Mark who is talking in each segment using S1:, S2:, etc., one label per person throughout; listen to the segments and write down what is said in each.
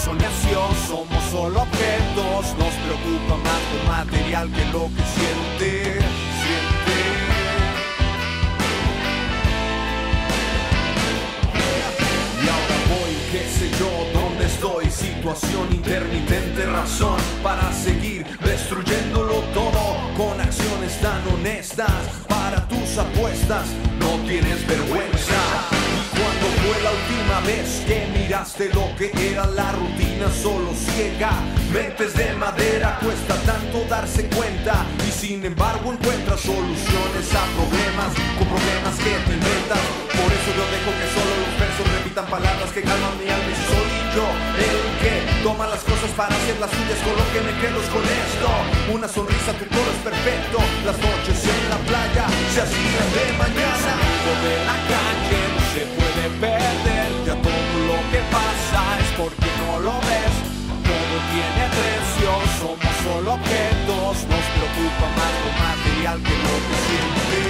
S1: eso nació, somos solo objetos, nos preocupa más lo material que lo que siente, siente. Y ahora voy, qué sé yo, dónde estoy, situación intermitente, razón para seguir destruyéndolo todo con acciones tan honestas para tus apuestas, no tienes vergüenza. Fue la última vez que miraste lo que era la rutina solo ciega? Mentes de madera, cuesta tanto darse cuenta y sin embargo encuentras soluciones a problemas con problemas que te inventas. Por eso yo dejo que solo los versos repitan palabras que calman mi alma y soy yo el que toma las cosas para hacer las suyas con lo que me quedo con esto. Una sonrisa, tu coro es perfecto. Las noches en la playa se hacían de mañana. Se puede perder. Ya todo lo que pasa es porque no lo ves. Todo tiene precio, somos solo objetos. Nos preocupa más lo material que lo que siente.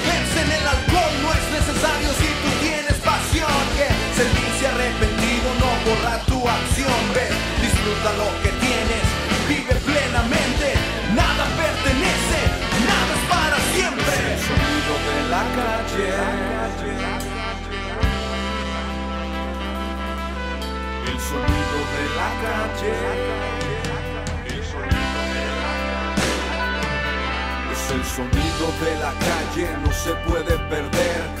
S1: lo que tienes, vive plenamente, nada pertenece, nada es para siempre. El sonido de la calle. El sonido de la calle. El sonido de la es el sonido de la calle, no se puede perder.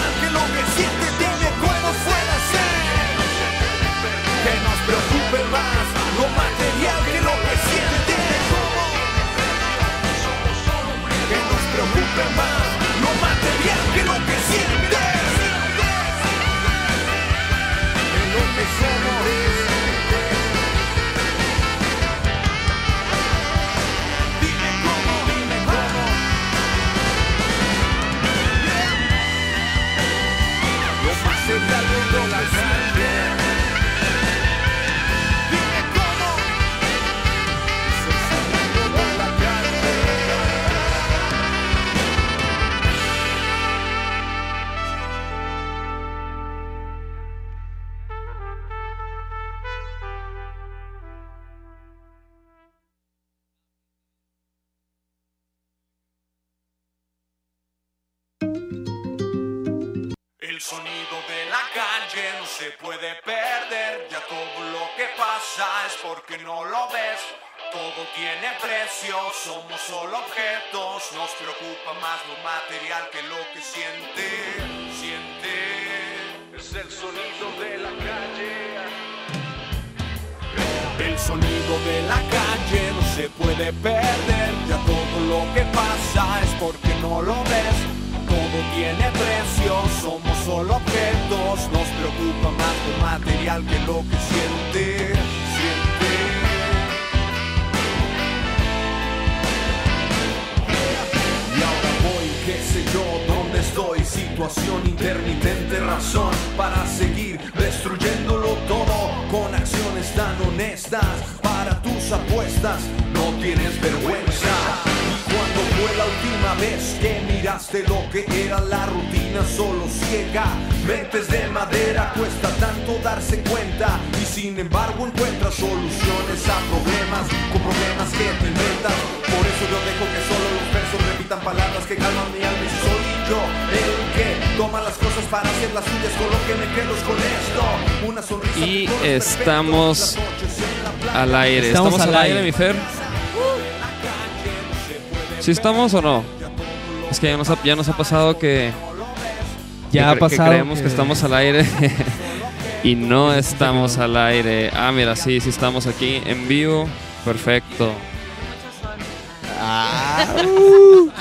S1: Y
S2: estamos Al aire.
S3: Estamos
S2: ¿Estamos,
S3: al
S2: al aire,
S3: aire.
S2: mi Fer? ¿Sí estamos o no? Es que ya nos ha, ya nos ha pasado que.
S3: Ya
S2: que
S3: ha pasado.
S2: Que creemos que estamos al aire. y no estamos al aire. Ah, mira, sí, sí estamos aquí en vivo. Perfecto.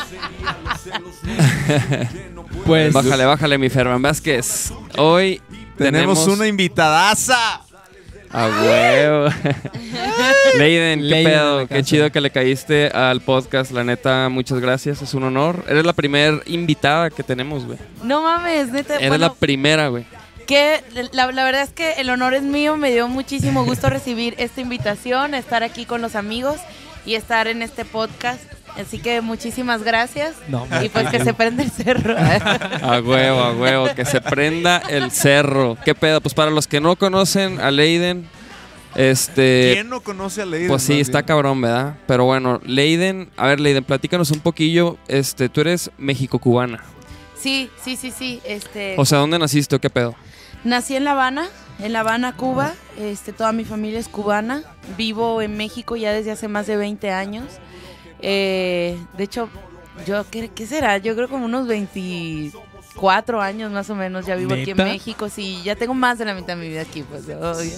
S3: Pues.
S2: Bájale, bájale, mi Ferman Vázquez. Hoy
S4: Tenemos,
S2: tenemos,
S4: una invitadaza.
S2: A huevo. Leiden, qué
S3: Leiden
S2: pedo. Qué chido que le caíste al podcast. La neta, muchas gracias. Es un honor. Eres la primera invitada que tenemos, güey.
S5: No mames, neta.
S2: Eres
S5: bueno,
S2: la primera, güey.
S5: que la, la verdad es que el honor es mío. Me dio muchísimo gusto recibir esta invitación, estar aquí con los amigos y estar en este podcast. Así que muchísimas gracias.
S3: No,
S5: Y pues que se prende el cerro.
S2: A huevo, a huevo. Que se prenda el cerro. ¿Qué pedo? Pues para los que no conocen a Leiden, este.
S4: ¿Quién no conoce a Leiden?
S2: Pues sí, está cabrón, ¿verdad? Pero bueno, Leiden, a ver, Leiden, platícanos un poquillo. Este, tú eres México-cubana.
S5: Sí, sí, sí, sí. Este,
S2: O sea, ¿dónde naciste o qué pedo?
S5: Nací en La Habana, en La Habana, Cuba. Este, toda mi familia es cubana. Vivo en México ya desde hace más de 20 años. Eh, de hecho, yo, ¿qué, qué será? Yo creo como unos 24 años más o menos ya vivo aquí en. México. Sí, ya tengo más de la mitad de mi vida aquí, pues, obvio.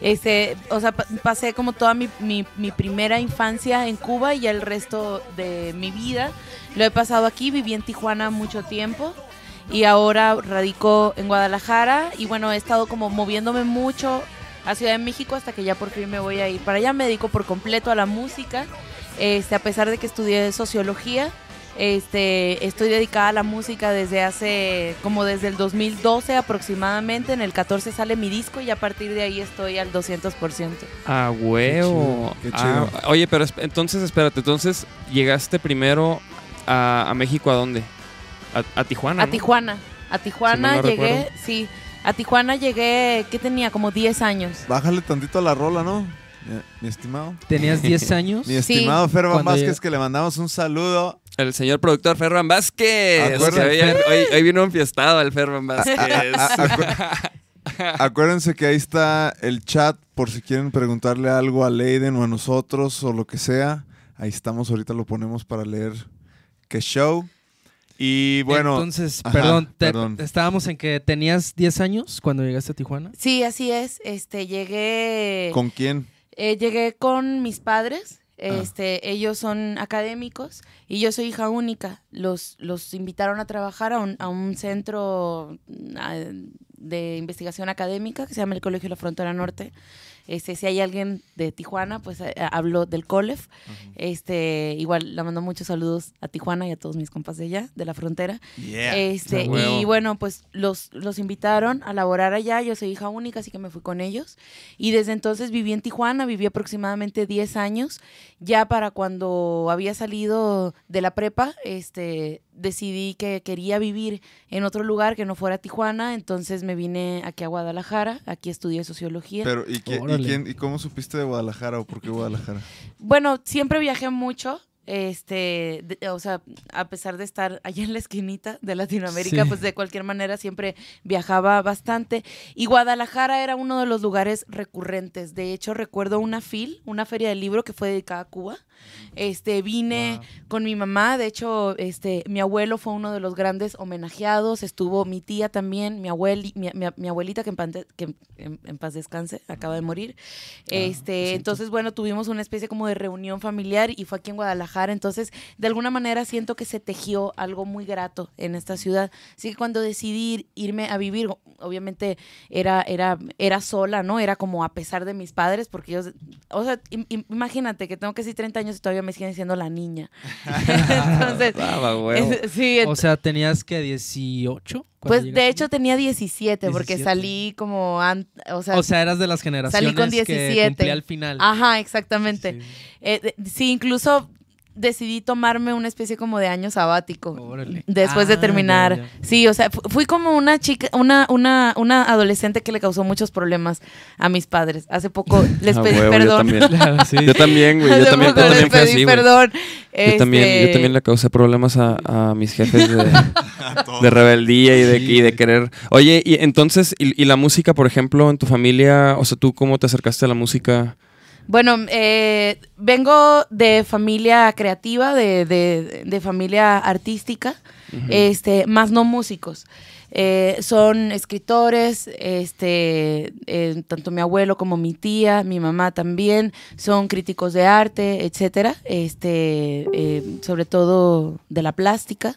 S5: Este, o sea, pa- pasé como toda mi, mi- mi primera infancia en Cuba y ya el resto de mi vida lo he pasado aquí. Viví en Tijuana mucho tiempo y ahora radico en Guadalajara y bueno, he estado como moviéndome mucho a Ciudad de México hasta que ya por fin me voy a ir para allá. Me dedico por completo a la música, este, a pesar de que estudié sociología. Este, estoy dedicada a la música desde hace, como desde el 2012 aproximadamente. En el 14 sale mi disco y a partir de ahí estoy al 200%.
S2: A huevo.
S4: Qué chido, qué
S2: Ah, oye, pero entonces, espérate, entonces llegaste primero a, a México, ¿a dónde? A, a Tijuana.
S5: A
S2: ¿no?
S5: Tijuana. A Tijuana
S2: Si
S5: llegué,
S2: recuerdo.
S5: sí. A Tijuana llegué, ¿qué tenía? Como 10 años.
S4: Bájale tantito a la rola, ¿no? Mi, mi estimado.
S3: ¿Tenías 10 años?
S4: Mi estimado Ferban
S3: Cuando
S4: Vázquez, que le mandamos un saludo.
S2: El señor productor Ferran Vázquez. Que hoy, hoy- hoy vino enfiestado el Ferran Vázquez.
S4: A- acu- Acuérdense que ahí está el chat por si quieren preguntarle algo a Leiden o a nosotros o lo que sea. Ahí estamos, ahorita lo ponemos para leer qué show. Y bueno,
S3: Entonces,
S4: ajá,
S3: perdón, te-
S4: perdón.
S3: estábamos en que tenías 10 años cuando llegaste a Tijuana.
S5: Sí, así es. Este, llegué.
S4: ¿con quién?
S5: Eh, llegué con mis padres.
S4: Ah.
S5: Este, ellos son académicos y yo soy hija única. Los, los invitaron a trabajar a un, a un centro mm, a- de investigación académica que se llama el Colegio de la Frontera Norte. Este, si hay alguien de Tijuana, pues eh, hablo del COLEF. Este, igual le mando muchos saludos a Tijuana y a todos mis compas de allá, de la frontera. Este, y bueno, pues los, los invitaron a laborar allá. Yo soy hija única, así que me fui con ellos. Y desde entonces viví en Tijuana, viví aproximadamente 10 años. Ya para cuando había salido de la prepa, este, decidí que quería vivir en otro lugar que no fuera Tijuana. Entonces me vine aquí a Guadalajara, aquí estudié sociología.
S4: Pero, ¿y, qué- y
S3: Órale.
S4: quién- ¿y cómo supiste de Guadalajara o por qué Guadalajara?
S5: Bueno, siempre viajé mucho. Este, de- o sea, a pesar de estar allá en la esquinita de Latinoamérica,
S3: Sí.
S5: pues de cualquier manera siempre viajaba bastante. Y Guadalajara era uno de los lugares recurrentes. De hecho, recuerdo una FIL, una feria del libro que fue dedicada a Cuba. Este, vine con mi mamá, de hecho, este, mi abuelo fue uno de los grandes homenajeados, estuvo mi tía también, mi, abueli, mi, mi- mi abuelita que, en, que en- en paz descanse, acaba de morir. Este, entonces, bueno, tuvimos una especie como de reunión familiar y fue aquí en Guadalajara. Entonces, de alguna manera siento que se tejió algo muy grato en esta ciudad. Así que cuando decidí ir- irme a vivir, obviamente era, era, era sola, ¿no? Era como a pesar de mis padres, porque ellos, o sea, im- im- imagínate que tengo casi 30 años y todavía me siguen diciendo la niña. Entonces,
S2: Ah,
S5: es- sí,
S3: O sea, tenías que 18. cuando
S5: pues de
S3: llegaste?
S5: hecho tenía 17, porque
S3: 17.
S5: salí como, o sea,
S3: O sea, eras de las generaciones
S5: con
S3: que
S5: 17.
S3: cumplía al final.
S5: ajá, exactamente.
S3: Sí.
S5: Eh, de- sí, incluso decidí tomarme una especie como de año sabático.
S3: Órale.
S5: Después de
S3: Ah,
S5: terminar.
S3: ya, ya.
S5: Sí, o sea, fu- fui como una chica, una, una, una adolescente que le causó muchos problemas a mis padres. Hace poco les
S2: Ah,
S5: pedí
S2: huevo, yo
S5: perdón.
S2: también.
S3: Claro, sí.
S2: Yo también, güey. Yo
S5: Hace
S2: también,
S5: poco les
S2: también
S5: pedí
S2: así,
S5: perdón.
S2: Yo también, yo también le causé problemas a, a mis jefes de, de rebeldía y de,
S3: Sí.
S2: y de querer. Oye, y entonces, y, y la música, por ejemplo, en tu familia, o sea, ¿tú cómo te acercaste a la música?
S5: Bueno, eh, vengo de familia creativa, de, de- de familia artística, este, más no músicos. Eh, son escritores, este, eh, tanto mi abuelo como mi tía, mi mamá también, son críticos de arte, etcétera, este, eh, sobre todo de la plástica.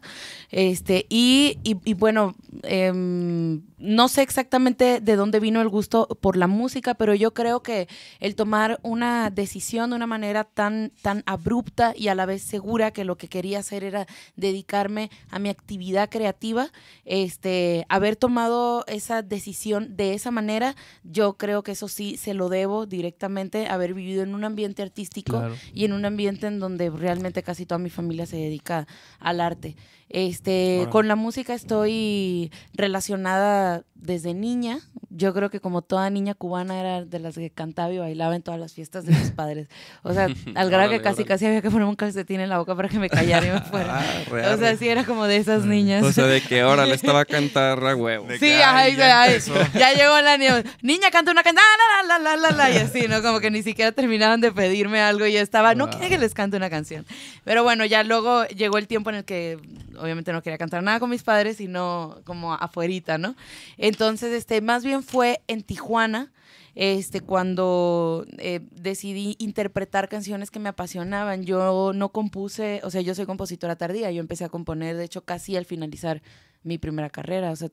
S5: Este, y, y- y bueno, em, no sé exactamente de dónde vino el gusto por la música, pero yo creo que el tomar una decisión de una manera tan, tan abrupta y a la vez segura que lo que quería hacer era dedicarme a mi actividad creativa, este, haber tomado esa decisión de esa manera, yo creo que eso sí se lo debo directamente haber vivido en un ambiente artístico
S3: Claro.
S5: y en un ambiente en donde realmente casi toda mi familia se dedica al arte. Este, con la música estoy relacionada desde niña. Yo creo que como toda niña cubana era de las que cantaba y bailaba en todas las fiestas de mis padres. O sea, al grado que casi casi había que ponerme un calcetín en la boca para que me callara y me fuera.
S2: Ah,
S5: o sea, sí era como de esas niñas.
S2: O sea, de que ahora le estaba a cantar a huevo.
S4: De
S5: Sí,
S4: ay, ya
S5: ay, ya llegó la niña, niña canta una canción, la, la, la, la, la, y así, ¿no? Como que ni siquiera terminaban de pedirme algo y ya estaba, no
S3: Wow.
S5: quiere que les cante una canción. Pero bueno, ya luego llegó el tiempo en el que obviamente no quería cantar nada con mis padres, sino como afuerita, ¿no? Entonces, este, más bien fue en Tijuana, este, cuando eh, decidí interpretar canciones que me apasionaban. Yo no compuse, o sea, yo soy compositora tardía, yo empecé a componer, de hecho, casi al finalizar mi primera carrera, o sea,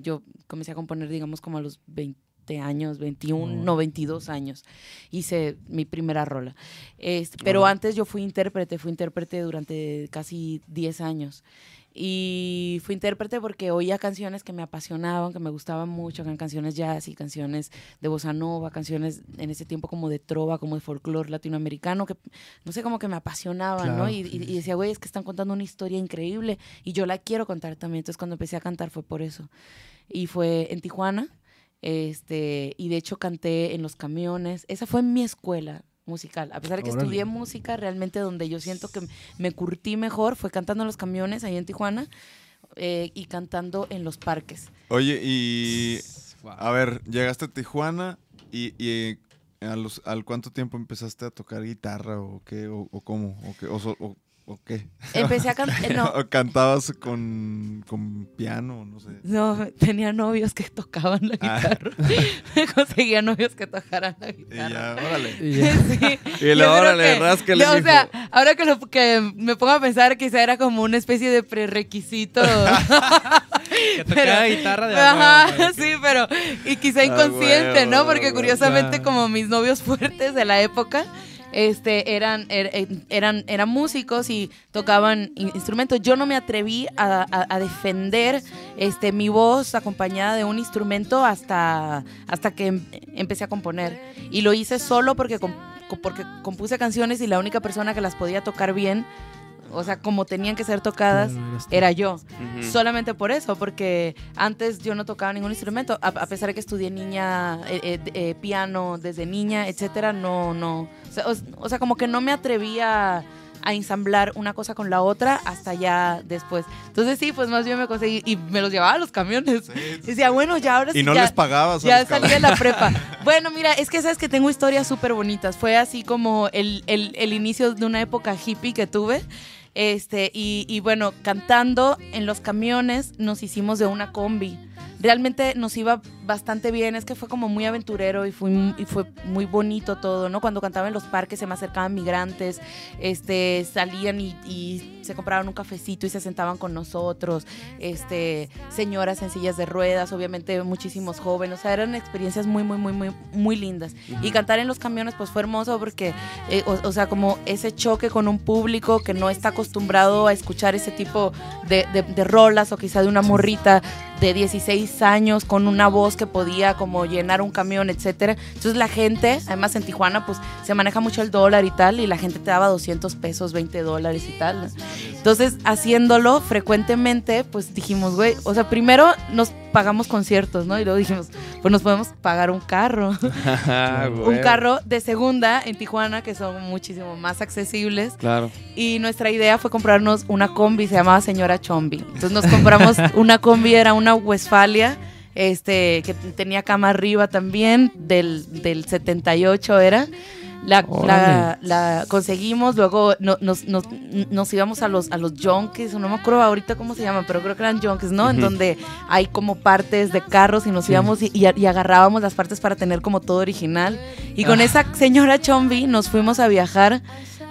S5: yo comencé a componer, digamos, como a los 20 años, 21,
S3: Oh.
S5: no, 22 años, hice mi primera rola. Este, pero antes yo fui intérprete, fui intérprete durante casi 10 años. Y fui intérprete porque oía canciones que me apasionaban, que me gustaban mucho, eran canciones jazz y canciones de bossa nova, canciones en ese tiempo como de trova, como de folclore latinoamericano, que no sé, como que me apasionaban, ¿no?
S3: Claro,
S5: Y, y- y decía, güey, es que están contando una historia increíble y yo la quiero contar también. Entonces cuando empecé a cantar fue por eso. Y fue en Tijuana, este, y de hecho canté en los camiones. Esa fue mi escuela musical. A pesar de que
S3: Órale.
S5: estudié música, realmente donde yo siento que me curtí mejor fue cantando en los camiones ahí en Tijuana eh, y cantando en los parques.
S4: Oye, y
S3: Wow.
S4: a ver, llegaste a Tijuana y, y a los, ¿al cuánto tiempo empezaste a tocar guitarra o qué? ¿O, o cómo? ¿O qué? ¿O, so- o- o qué?
S5: Empecé a cantar, no,
S4: ¿O cantabas con, con piano? No sé.
S5: no, tenía novios que tocaban la
S4: Ah.
S5: guitarra. Me conseguía novios que tocaran la
S4: Y
S5: guitarra.
S4: ya, órale.
S3: Y ya.
S5: Sí.
S2: Y le
S5: Yo creo
S2: órale,
S5: que-
S2: rásquele,
S5: no, O sea, ahora que, lo, que me pongo a pensar, quizá era como una especie de prerequisito.
S3: Que tocaba guitarra de
S5: Ajá,
S3: huevo,
S5: sí, pero. Y quizá inconsciente, ¿no? Porque curiosamente, como mis novios fuertes de la época. Este, eran, er- eh, eran, eran músicos y tocaban in- instrumentos. Yo no me atreví a, a- defender este, mi voz acompañada de un instrumento hasta, hasta que em- empecé a componer. Y lo hice solo porque, porque compuse canciones y la única persona que las podía tocar bien, o sea, como tenían que ser tocadas, era yo. Solamente por eso, porque antes yo no tocaba ningún instrumento, a, a pesar de que estudié niña, eh, eh, eh, piano desde niña, etcétera, no, no. O sea, o- o sea, como que no me atrevía a ensamblar una cosa con la otra hasta ya después. Entonces sí, pues más bien me conseguí y me los llevaba a los camiones. Y decía, bueno, ya ahora sí.
S4: Y no
S5: ya,
S4: les pagabas.
S5: ya salí de la prepa. Bueno, mira, es que sabes que tengo historias súper bonitas. Fue así como el, el- el inicio de una época hippie que tuve. Este, y, y bueno, cantando en los camiones nos hicimos de una combi. Realmente nos iba bastante bien, es que fue como muy aventurero y fue, y fue muy bonito todo, ¿no? Cuando cantaba en los parques se me acercaban migrantes, este, salían y, y se compraban un cafecito y se sentaban con nosotros, este, señoras en sillas de ruedas, obviamente muchísimos jóvenes, o sea, eran experiencias muy, muy, muy, muy, muy lindas. Y cantar en los camiones, pues fue hermoso porque, eh, o, o sea, como ese choque con un público que no está acostumbrado a escuchar ese tipo de, de- de rolas o quizá de una morrita de 16 años con una voz que podía como llenar un camión, etcétera. Entonces la gente, además en Tijuana, pues se maneja mucho el dólar y tal, y la gente te daba 200 pesos, 20 dólares y tal. ¿no? Entonces, haciéndolo frecuentemente, pues dijimos, güey, o sea, primero nos pagamos conciertos, ¿no? Y luego dijimos, pues nos podemos pagar un carro.
S2: Ah,
S5: un carro de segunda en Tijuana, que son muchísimo más accesibles.
S2: Claro.
S5: Y nuestra idea fue comprarnos una combi, se llamaba Señora Chombi. Entonces nos compramos una combi, era una Westfalia, este, que tenía cama arriba también, del, del 78 era. La, la, la conseguimos, luego no- nos, nos- nos íbamos a los, a los junkies, no me acuerdo ahorita cómo se llaman, pero creo que eran junkies, ¿no? En donde hay como partes de carros y nos íbamos y, y- y agarrábamos las partes para tener como todo original. Y
S2: Ah.
S5: con esa señora Chombi nos fuimos a viajar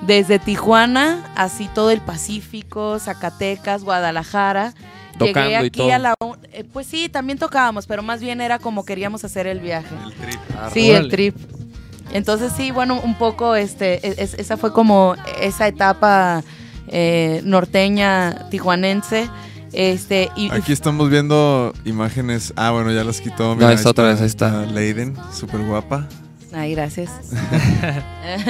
S5: desde Tijuana, así todo el Pacífico, Zacatecas, Guadalajara.
S2: Tocando
S5: Llegué
S2: y
S5: aquí
S2: todo.
S5: a la... un- eh, pues sí, también tocábamos, pero más bien era como queríamos hacer el viaje.
S4: El trip.
S5: Sí, el trip. Entonces sí, bueno, un poco, este, es- es- esa fue como esa etapa eh, norteña tijuanense. Este, y,
S4: Aquí estamos viendo imágenes. Ah, bueno, ya las quitó.
S2: No,
S4: ahí
S2: está otra vez, ahí está.
S4: Leiden, súper guapa.
S5: Ay, gracias.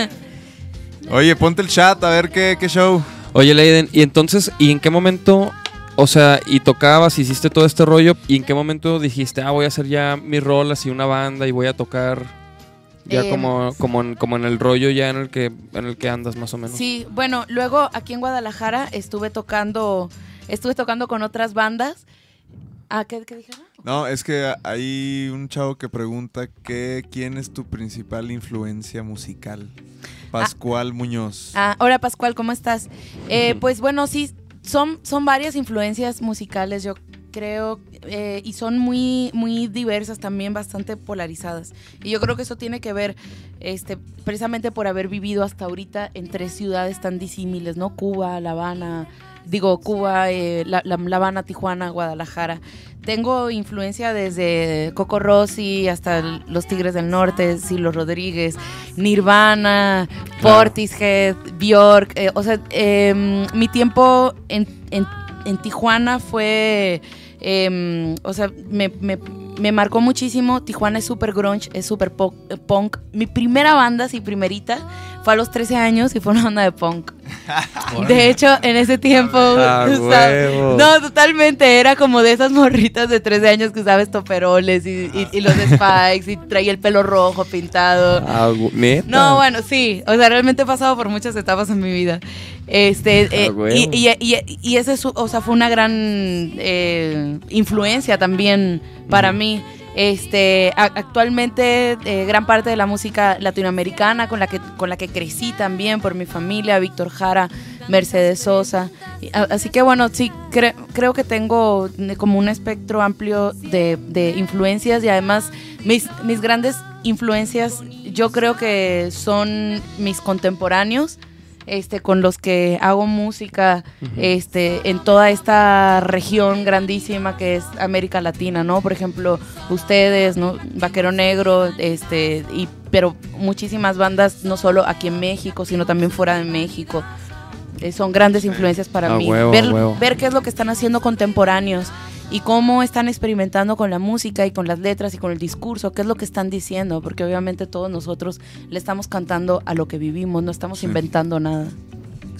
S4: Oye, ponte el chat a ver qué, qué show.
S2: Oye, Leiden, ¿y entonces, y en qué momento, o sea, y tocabas, hiciste todo este rollo, y en qué momento dijiste, ah, voy a hacer ya mis rolas y una banda y voy a tocar ya
S5: Eh,
S2: como, como, en, como en el rollo ya en el que en el que andas más o menos?
S5: Sí, bueno, luego aquí en Guadalajara estuve tocando, estuve tocando con otras bandas. Ah, ¿qué, qué dijeron?
S4: No, es que hay un chavo que pregunta que, quién es tu principal influencia musical. Pascual Muñoz.
S5: Ah, hola Pascual, ¿cómo estás? Eh, pues bueno, sí, son, son varias influencias musicales, yo creo, eh, y son muy, muy diversas también, bastante polarizadas. Y yo creo que eso tiene que ver este, precisamente por haber vivido hasta ahorita en tres ciudades tan disímiles, ¿no? Cuba, La Habana, digo, Cuba, eh, la, la- La Habana, Tijuana, Guadalajara. Tengo influencia desde Coco Rossi hasta el- los Tigres del Norte, Silo Rodríguez, Nirvana,
S2: Claro.
S5: Portishead, Bjork. eh, o sea, em, mi tiempo en, en- en Tijuana fue. em, o sea, me, me- me marcó muchísimo. Tijuana es súper grunge, es súper punk. Mi primera banda, sí, primerita, fue a los 13 años y fue una banda de punk. De hecho, en ese tiempo.
S2: Ah,
S5: no, totalmente. Era como de esas morritas de 13 años que usaba estoperoles y, y- y los spikes y traía el pelo rojo pintado.
S2: Ah.
S5: No, bueno, sí. O sea, realmente he pasado por muchas etapas en mi vida. Este, eh,
S2: Ah, huevo.
S5: y, y, y- y ese, o sea, fue una gran eh, influencia también para mí. Este, a- actualmente eh, gran parte de la música latinoamericana con la que con la que crecí también por mi familia, Víctor Jara, Mercedes Sosa. A- Así que bueno, sí cre- creo que tengo eh, como un espectro amplio de, de influencias y además mis, mis grandes influencias yo creo que son mis contemporáneos este, con los que hago música este, en toda esta región grandísima que es América Latina, ¿no? Por ejemplo, ustedes, ¿no? Vaquero Negro, este, y, pero muchísimas bandas, no solo aquí en México, sino también fuera de México. Eh, son grandes influencias para mí.
S2: huevo,
S5: ver,
S2: huevo.
S5: ver qué es lo que están haciendo contemporáneos y cómo están experimentando con la música y con las letras y con el discurso, qué es lo que están diciendo, porque obviamente todos nosotros le estamos cantando a lo que vivimos, no estamos
S4: Sí.
S5: inventando nada.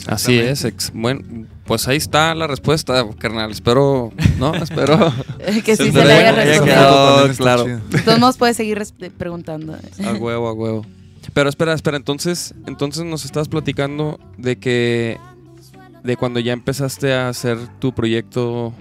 S2: Así es. ex- bueno, pues ahí está la respuesta, carnal. Espero, ¿no? Espero.
S5: que sí
S2: Se
S5: le haya respondido.
S2: claro.
S5: todos modos puedes seguir preguntando.
S2: A huevo, a huevo. Pero espera, espera, entonces, entonces nos estabas platicando de que de cuando ya empezaste a hacer tu proyecto,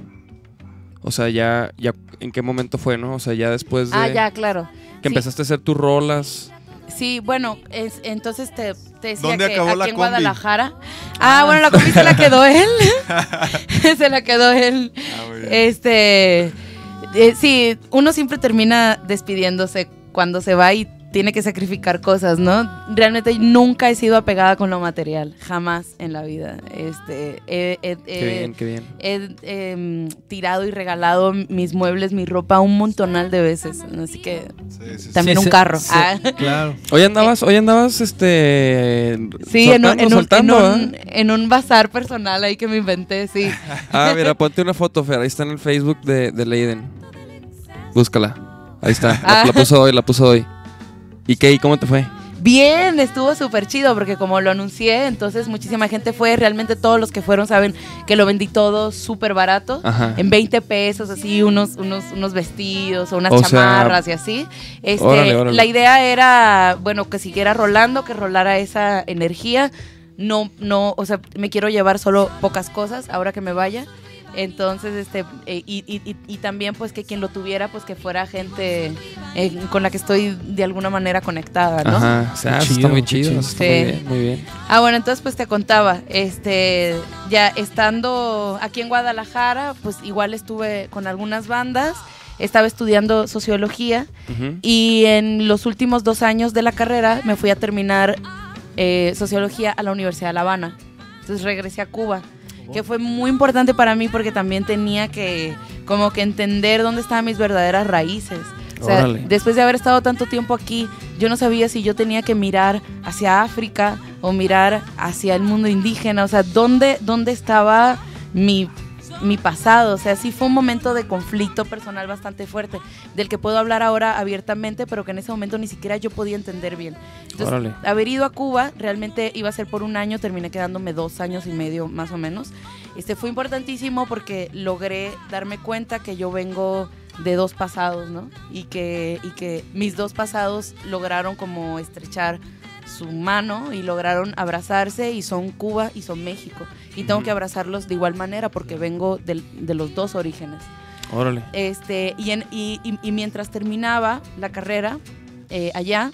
S2: o sea, ya, ya, ¿en qué momento fue, no? O sea, ya después de
S5: Ah, ya, claro.
S2: que
S5: Sí.
S2: empezaste a hacer tus rolas.
S5: Sí, bueno, es, entonces te, te decía
S4: ¿Dónde
S5: que
S4: acabó
S5: aquí
S4: la
S5: en
S4: combi?
S5: Guadalajara. Ah, bueno, la combi se la quedó él. se la quedó él.
S4: Ah, muy bien.
S5: Este, eh, sí, uno siempre termina despidiéndose cuando se va y tiene que sacrificar cosas, ¿no? Realmente nunca he sido apegada con lo material, jamás en la vida. Este, he- he-
S2: Qué
S5: he-
S2: bien, qué bien.
S5: he em, tirado y regalado mis muebles, mi ropa un montonal de veces, así que
S4: Sí, sí, sí.
S5: también
S3: Sí,
S5: un
S3: sí,
S5: carro.
S3: sí,
S5: Ah.
S3: Claro.
S2: Hoy andabas, hoy andabas, este,
S5: Sí, en un,
S2: soltando,
S5: en, un,
S2: soltando,
S5: en, un,
S2: ¿eh?
S5: en un bazar personal ahí que me inventé, sí.
S2: Ah, mira, ponte una foto, Fer. Ahí está en el Facebook de, de Leiden. Búscala. Ahí está. La,
S5: Ah.
S2: la puso hoy, la puso hoy. ¿Y qué? ¿Y cómo te fue?
S5: Bien, estuvo súper chido porque como lo anuncié, entonces muchísima gente fue, realmente todos los que fueron saben que lo vendí todo súper barato.
S2: Ajá.
S5: En 20 pesos, así, unos, unos, unos vestidos o unas
S2: O sea,
S5: chamarras y así. Este,
S2: órale, órale.
S5: La idea era, bueno, que siguiera rolando, que rolara esa energía. No, no, o sea, me quiero llevar solo pocas cosas ahora que me vaya. Entonces, este, eh, y, y- y- y también pues que quien lo tuviera, pues que fuera gente eh, con la que estoy de alguna manera conectada, ¿no?
S2: Ajá, o sea, eso está
S3: chido,
S2: muy chido.
S3: chido.
S2: está
S5: Sí.
S2: muy bien, muy bien.
S5: Ah, bueno, entonces pues te contaba, este, ya estando aquí en Guadalajara, pues igual estuve con algunas bandas, estaba estudiando sociología y en los últimos dos años de la carrera me fui a terminar eh, sociología a la Universidad de La Habana. Entonces regresé a Cuba, que fue muy importante para mí porque también tenía que como que entender dónde estaban mis verdaderas raíces. O sea,
S2: Órale.
S5: después de haber estado tanto tiempo aquí, yo no sabía si yo tenía que mirar hacia África o mirar hacia el mundo indígena. O sea, ¿dónde, dónde estaba mi, mi pasado? O sea, sí fue un momento de conflicto personal bastante fuerte, del que puedo hablar ahora abiertamente, pero que en ese momento ni siquiera yo podía entender bien. Entonces,
S2: Órale.
S5: haber ido a Cuba realmente iba a ser por un año, terminé quedándome dos años y medio más o menos. Este fue importantísimo porque logré darme cuenta que yo vengo de dos pasados, ¿no? Y que, y que mis dos pasados lograron como estrechar su mano y lograron abrazarse y son Cuba y son México. Y tengo que abrazarlos de igual manera porque vengo del- de los dos orígenes.
S2: Órale.
S5: Este, y, en- y- y- y mientras terminaba la carrera eh, allá,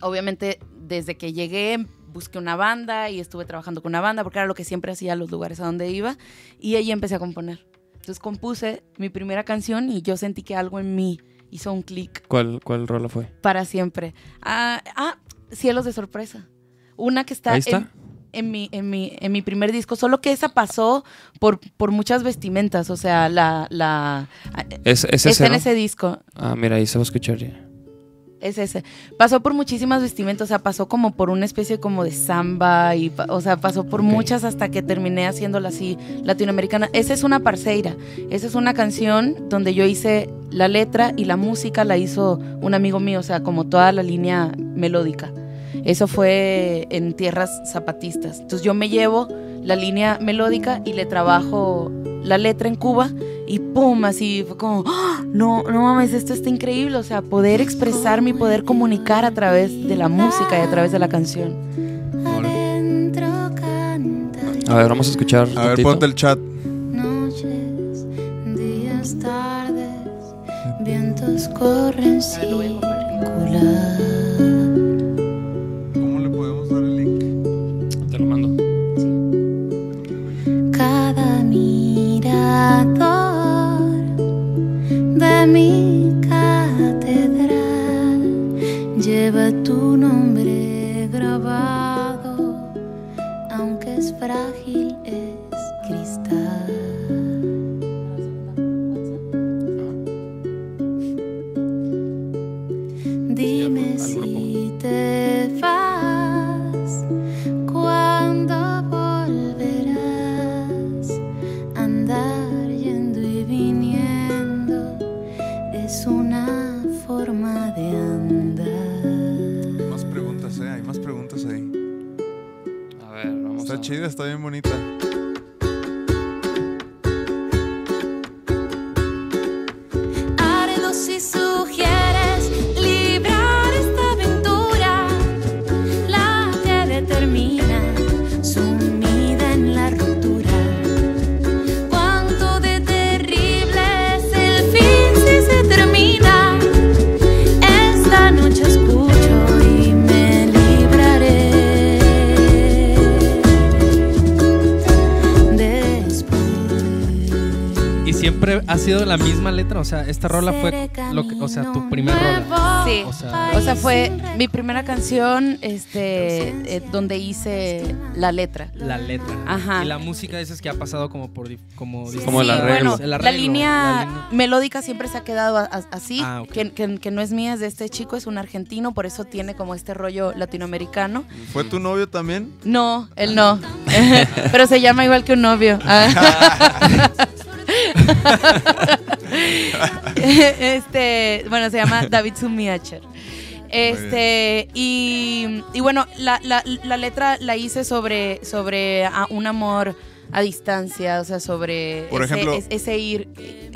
S5: obviamente desde que llegué busqué una banda y estuve trabajando con una banda porque era lo que siempre hacía los lugares a donde iba y ahí empecé a componer. Entonces compuse mi primera canción y yo sentí que algo en mí hizo un clic
S2: ¿Cuál, ¿Cuál rola fue?
S5: para siempre. Ah, ah, Cielos de sorpresa. Una que está,
S2: Ahí está.
S5: En, en mi, en, mi, en mi primer disco, solo que esa pasó por, por muchas vestimentas, o sea, la... la
S2: ¿Es, es
S5: está
S2: ese,
S5: en
S2: no?
S5: ese disco.
S2: Ah, mira, ahí se va a escuchar ya.
S5: Es ese. Pasó por muchísimas vestimentas, o sea, pasó como por una especie como de samba, y, o sea, pasó por muchas hasta que terminé haciéndola así latinoamericana. Esa es una parceira, esa es una canción donde yo hice la letra y la música la hizo un amigo mío, o sea, como toda la línea melódica. Eso fue en tierras zapatistas. Entonces yo me llevo la línea melódica y le trabajo la letra en Cuba y pum, así fue como, ¡Ah! no, no mames, esto está increíble, o sea, poder expresarme y poder comunicar a través de la música y a través de la canción.
S2: A ver, vamos a escuchar.
S4: A ver, ponte el chat.
S6: Noches, días, tardes, vientos corren circular. Mirador de mi
S4: Está chida, está bien bonita.
S3: Ha sido la misma letra, o sea, esta rola fue lo que, o sea, tu primer rola.
S5: Sí.
S3: O sea,
S5: O sea, fue mi primera canción este, eh, donde hice la letra.
S3: la letra.
S5: Ajá.
S3: Y la música dices que ha pasado como por como
S2: Como el
S5: Sí,
S2: arreglo.
S5: bueno,
S3: El
S5: la línea
S3: la línea.
S5: melódica siempre se ha quedado a- a- así,
S3: Ah, ok.
S5: que, que- que no es mía, es de este chico, es un argentino, por eso tiene como este rollo latinoamericano.
S4: ¿Fue tu novio también?
S5: No, él no, pero se llama igual que un novio. Este, bueno, se llama David Sumiacher. Este, y, y bueno, la, la- la letra la hice sobre, sobre un amor a distancia, o sea, sobre
S4: Por
S5: ese,
S4: ejemplo-
S5: es- ese ir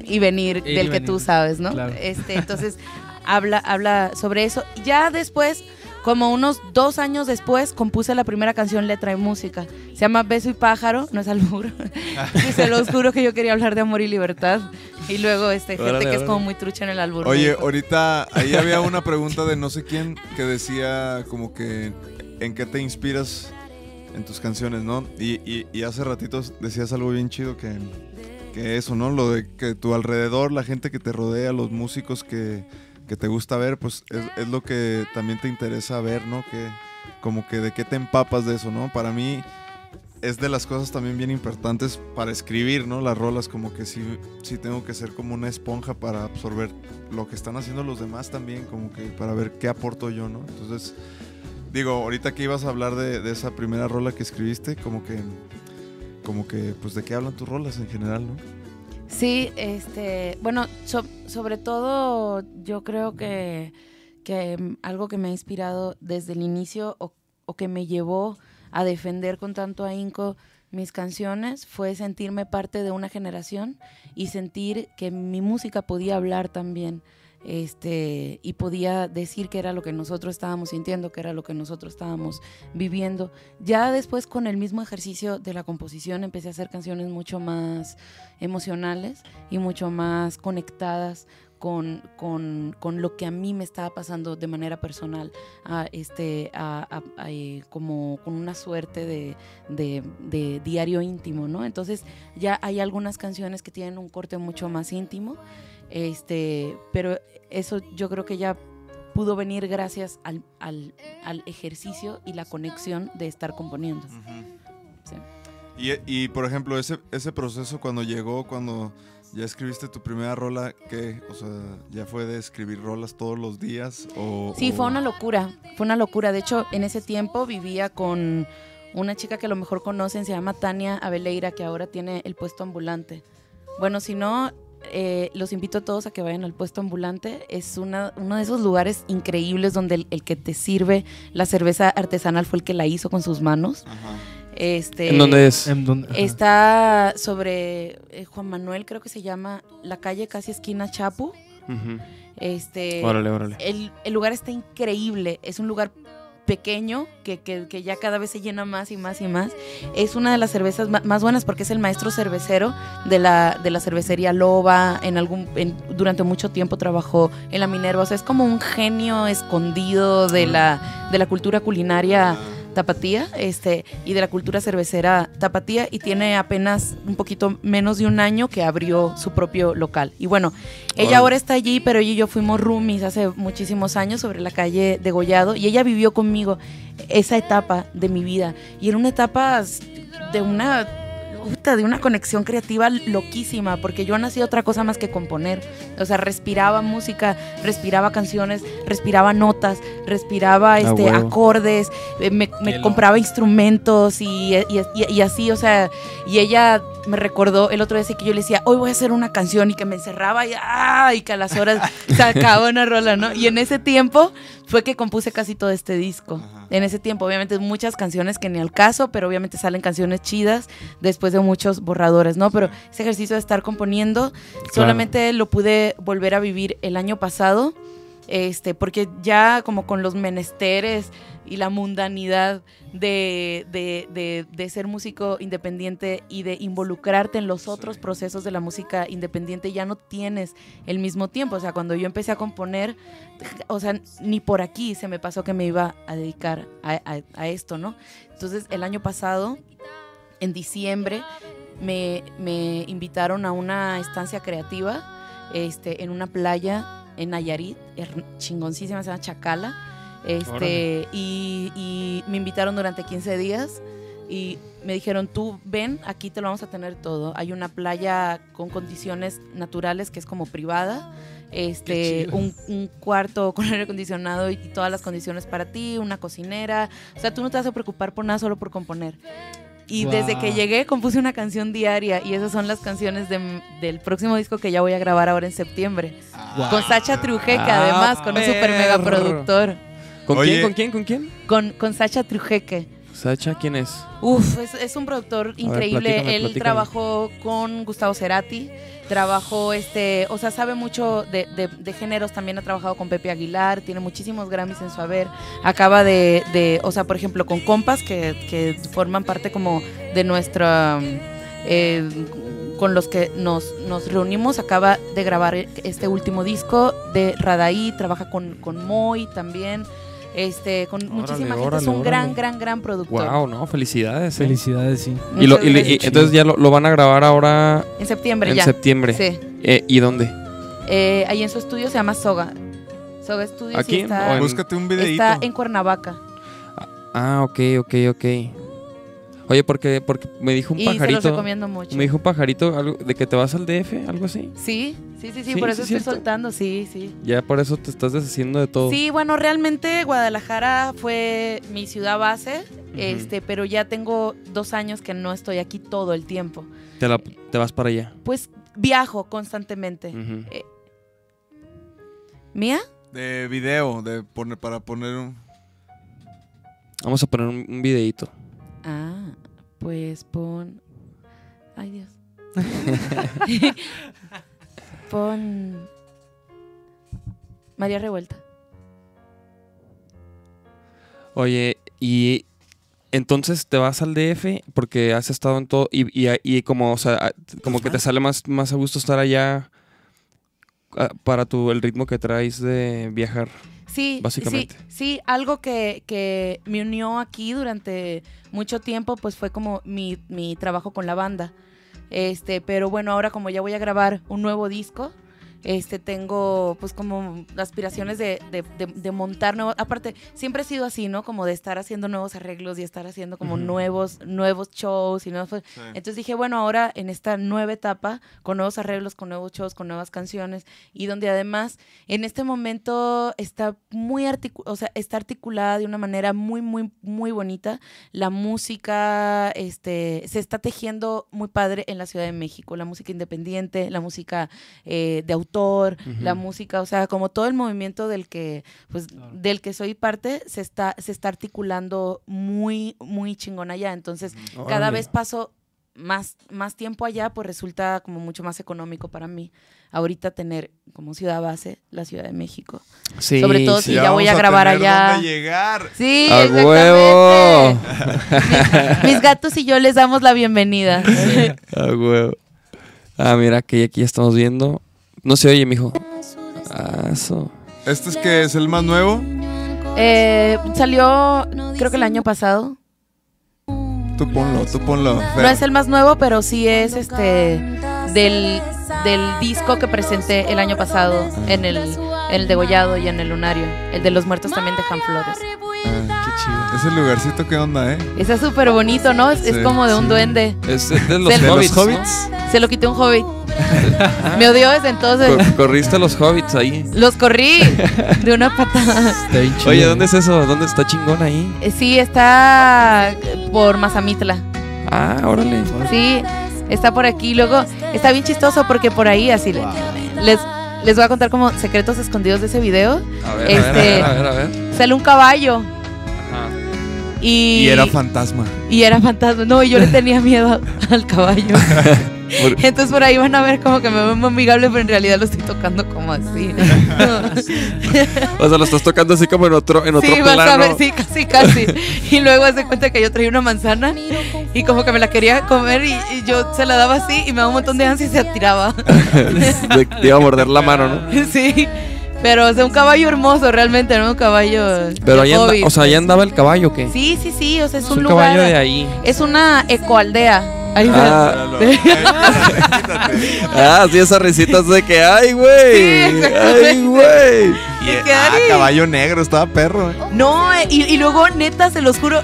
S5: y venir
S3: Ir y
S5: del que
S3: venir,
S5: tú sabes, ¿no?
S3: claro.
S5: Este, entonces, habla, habla sobre eso. Ya después, como unos dos años después compuse la primera canción letra y música. Se llama Beso y Pájaro, no es albur. y se los juro que yo quería hablar de amor y libertad. Y luego este, gente
S2: Órale,
S5: que es como muy trucha en el albur.
S4: Oye, ahorita ahí había una pregunta de no sé quién que decía como que en qué te inspiras en tus canciones, ¿no? Y, y- y hace ratitos decías algo bien chido que, que eso, ¿no? Lo de que tu alrededor, la gente que te rodea, los músicos que, que te gusta ver, pues es, lo que también te interesa ver, ¿no? Que como que de qué te empapas de eso, ¿no? Para mí es de las cosas también bien importantes para escribir, ¿no? Las rolas, como que sí, sí tengo que ser como una esponja para absorber lo que están haciendo los demás también, como que para ver qué aporto yo, ¿no? Entonces, digo, ahorita que ibas a hablar de, de esa primera rola que escribiste, como que, como que, pues de qué hablan tus rolas en general, ¿no?
S5: Sí, este, bueno, so- sobre todo yo creo que, que algo que me ha inspirado desde el inicio o, o que me llevó a defender con tanto ahínco mis canciones fue sentirme parte de una generación y sentir que mi música podía hablar también este y podía decir que era lo que nosotros estábamos sintiendo, que era lo que nosotros estábamos viviendo. Ya después con el mismo ejercicio de la composición empecé a hacer canciones mucho más emocionales y mucho más conectadas con, con- con lo que a mí me estaba pasando de manera personal, este, a, eh, como con una suerte de, de- de diario íntimo, ¿no? Entonces ya hay algunas canciones que tienen un corte mucho más íntimo, este, pero eso yo creo que ya pudo venir gracias al, al- al ejercicio y la conexión de estar componiendo. Sí.
S4: Y, y, por ejemplo, ese, ese proceso cuando llegó, cuando ya escribiste tu primera rola, ¿qué? O sea, ¿ya fue de escribir rolas todos los días? O,
S5: Sí,
S4: o-
S5: fue una locura, fue una locura. De hecho, en ese tiempo vivía con una chica que a lo mejor conocen, se llama Tania Abeleira, que ahora tiene el puesto ambulante. Bueno, si no, eh, los invito a todos a que vayan al puesto ambulante. Es una, uno de esos lugares increíbles donde el, el que te sirve la cerveza artesanal fue el que la hizo con sus manos.
S4: Ajá.
S5: Este,
S2: ¿En dónde es?
S5: Está sobre eh, Juan Manuel, creo que se llama, la calle casi esquina Chapu. Este,
S2: Órale, órale.
S5: el, el lugar está increíble. Es un lugar pequeño que, que- que ya cada vez se llena más y más y más. Es una de las cervezas más buenas porque es el maestro cervecero de la, de la cervecería Loba. En algún, en- durante mucho tiempo trabajó en la Minerva. O sea, es como un genio escondido de la, de la cultura culinaria tapatía este, y de la cultura cervecera tapatía y tiene apenas un poquito menos de un año que abrió su propio local. Y bueno, ella ahora está allí, pero ella y yo fuimos roomies hace muchísimos años sobre la calle de Gollado y ella vivió conmigo esa etapa de mi vida y era una etapa de una puta, de una conexión creativa loquísima, porque yo no hacía otra cosa más que componer. O sea, respiraba música, respiraba canciones, respiraba notas, respiraba este,
S2: huevo.
S5: acordes, eh, me, compraba instrumentos y, y- y- y así, o sea, y ella me recordó el otro día que yo le decía, hoy voy a hacer una canción y que me encerraba y, ¡ah! y que a las horas sacaba una rola, ¿no? Y en ese tiempo fue que compuse casi todo este disco.
S4: Ajá.
S5: En ese tiempo, obviamente, muchas canciones que ni al caso, pero obviamente salen canciones chidas después de muchos borradores, ¿no? Pero ese ejercicio de estar componiendo, solamente lo pude volver a vivir el año pasado, este, porque ya como con los menesteres y la mundanidad de, de- de- de ser músico independiente y de involucrarte en los otros procesos de la música independiente, ya no tienes el mismo tiempo. O sea, cuando yo empecé a componer, o sea, ni por aquí se me pasó que me iba a dedicar a, a- a esto, ¿no? Entonces, el año pasado, en diciembre, me, me invitaron a una estancia creativa este, en una playa en Nayarit, her- chingoncísima, se llama Chacala. Este, y, y me invitaron durante 15 días y me dijeron, tú ven, aquí te lo vamos a tener todo. Hay una playa con condiciones naturales que es como privada, este, un, un cuarto con aire acondicionado y todas las condiciones para ti, una cocinera. O sea, tú no te vas a preocupar por nada, solo por componer. Y desde que llegué compuse una canción diaria y esas son las canciones de- del próximo disco que ya voy a grabar ahora en septiembre.
S3: Guau.
S5: Con Sacha Trujeque,
S2: Ah,
S5: además, con un super mega productor.
S2: ¿Con
S4: Oye.
S2: quién? ¿Con quién? ¿Con quién?
S5: Con, con Sacha Trujeque.
S2: ¿Sacha quién es?
S5: Uf, es, es un productor increíble.
S2: platícame,
S5: Él
S2: platícame.
S5: trabajó con Gustavo Cerati, trabajó, este, o sea, sabe mucho de, de- de géneros. También ha trabajado con Pepe Aguilar, tiene muchísimos Grammys en su haber. Acaba de, de o sea, por ejemplo, con Compas, que, que forman parte como de nuestra. eh, con los que nos, nos reunimos, acaba de grabar este último disco de Radaí, trabaja con, con Moy también, este, con muchísima gente, es
S2: órale,
S5: un gran,
S2: órale.
S5: gran, gran productor.
S2: Wow, no, felicidades. eh.
S3: Felicidades, sí.
S2: Y, lo- y y entonces ya lo, lo van a grabar ahora
S5: En septiembre
S2: en
S5: ya.
S2: septiembre.
S5: Sí.
S2: Eh, ¿Y dónde?
S5: Eh, ahí en su estudio se llama Soga. Soga Studios
S2: ¿Aquí
S5: y está,
S2: en-
S4: Búscate un videito.
S5: está en Cuernavaca.
S2: Ah, ok, ok, ok. Oye, porque, porque me dijo un
S5: y se los
S2: pajarito.
S5: recomiendo mucho.
S2: Me dijo un pajarito algo, de que te vas al DF, algo así.
S5: Sí, sí, sí, sí,
S2: Sí,
S5: por eso
S2: es
S5: estoy
S2: cierto.
S5: soltando, sí, sí.
S2: Ya por eso te estás deshaciendo de todo.
S5: Sí, bueno, realmente Guadalajara fue mi ciudad base, este, pero ya tengo dos años que no estoy aquí todo el tiempo.
S2: Te, la- te vas para allá.
S5: Pues viajo constantemente. Eh, ¿Mía?
S4: De video, de poner, para poner un...
S2: Vamos a poner un, un videíto.
S5: Ah, pues pon. Ay, Dios. pon. María Revuelta.
S2: Oye, y entonces te vas al DF porque has estado en todo y, y, y como, o sea, como que te sale más, más a gusto estar allá ah, para tu, el ritmo que traes de viajar.
S5: Sí,
S2: Básicamente.
S5: sí, sí, algo que, que me unió aquí durante mucho tiempo, pues fue como mi, mi trabajo con la banda. Este, pero bueno, ahora como ya voy a grabar un nuevo disco, este, tengo pues como aspiraciones de, de, de- de montar nuevos, aparte, siempre he sido así, ¿no? Como de estar haciendo nuevos arreglos y estar haciendo como nuevos, nuevos shows y nuevos, entonces dije, bueno, ahora en esta nueva etapa, con nuevos arreglos, con nuevos shows, con nuevas canciones, y donde además en este momento está muy articu- o sea, está articulada de una manera muy, muy, muy bonita. La música este, se está tejiendo muy padre en la Ciudad de México, la música independiente, la música eh, de autor, la música, o sea, como todo el movimiento del que, pues, del que soy parte, se está, se está articulando muy, muy chingón allá. Entonces, cada vez paso más, más tiempo allá, pues resulta como mucho más económico para mí. Ahorita tener como ciudad base la Ciudad de México.
S2: Sí,
S5: Sobre todo
S2: sí.
S5: si ya voy a grabar
S4: tener
S5: allá.
S4: dónde llegar.
S5: Sí,
S2: ¡A
S5: exactamente.
S2: huevo!
S5: Mis, mis gatos y yo les damos la bienvenida.
S2: A huevo. Ah, mira, que aquí ya estamos viendo. No se oye, mijo. Ah, eso.
S4: ¿Este es que es el más nuevo?
S5: Eh, salió, creo que el año pasado.
S4: Tú ponlo, tú ponlo. Fer.
S5: No es el más nuevo, pero sí es este del, del disco que presenté el año pasado en el, en el Degollado y en el Lunario. El de los muertos también dejan flores.
S2: Ah, qué chido.
S4: Ese lugarcito, ¿qué onda, eh?
S5: Está súper bonito, ¿no? Es, como de un
S4: sí.
S5: duende.
S2: Es de los
S5: ¿De
S4: ¿De
S2: hobbits.
S4: los
S2: ¿no?
S4: hobbits?
S5: Se lo quité a un hobbit. Me odió desde entonces.
S2: Co- corriste a los hobbits ahí.
S5: Los corrí de una patada.
S3: Está bien chido.
S2: Oye, ¿dónde es eso? ¿Dónde está chingón ahí?
S5: Eh, Sí, está por Mazamitla.
S2: Ah, órale.
S5: Sí, está por aquí. Luego está bien chistoso porque por ahí así le- les, les voy a contar como secretos escondidos de ese video.
S2: A ver,
S5: Este-
S2: a ver, a ver, a ver.
S5: Sale un caballo. Y,
S4: Y era fantasma.
S5: y era fantasma. No, y yo le tenía miedo al caballo. Entonces por ahí van a ver como que me veo muy amigable, pero en realidad lo estoy tocando como así.
S2: O sea, lo estás tocando así como en otro, en otro
S5: sí, vas a ver, sí, casi, casi. Y luego hace cuenta que yo traía una manzana y como que me la quería comer y, y yo se la daba así y me daba un montón de ansia y se tiraba.
S2: Te iba a morder la mano, ¿no?
S5: sí. Pero, o sea, un caballo hermoso realmente, ¿no? Un caballo.
S2: Pero
S5: de
S2: ahí, anda- o sea, ahí andaba el caballo, ¿o ¿qué?
S5: Sí, sí, sí, o sea, es,
S2: es
S5: un,
S2: un
S5: lugar.
S2: caballo de ahí.
S5: Es una ecoaldea. Ahí
S2: Ah, ah, sí, esas risitas de que, ay, güey.
S5: Sí,
S2: ay, güey.
S5: ¿Qué
S4: ah,
S5: hay?
S4: caballo negro, estaba perro. eh.
S5: No, eh, y, y luego, neta, se los juro.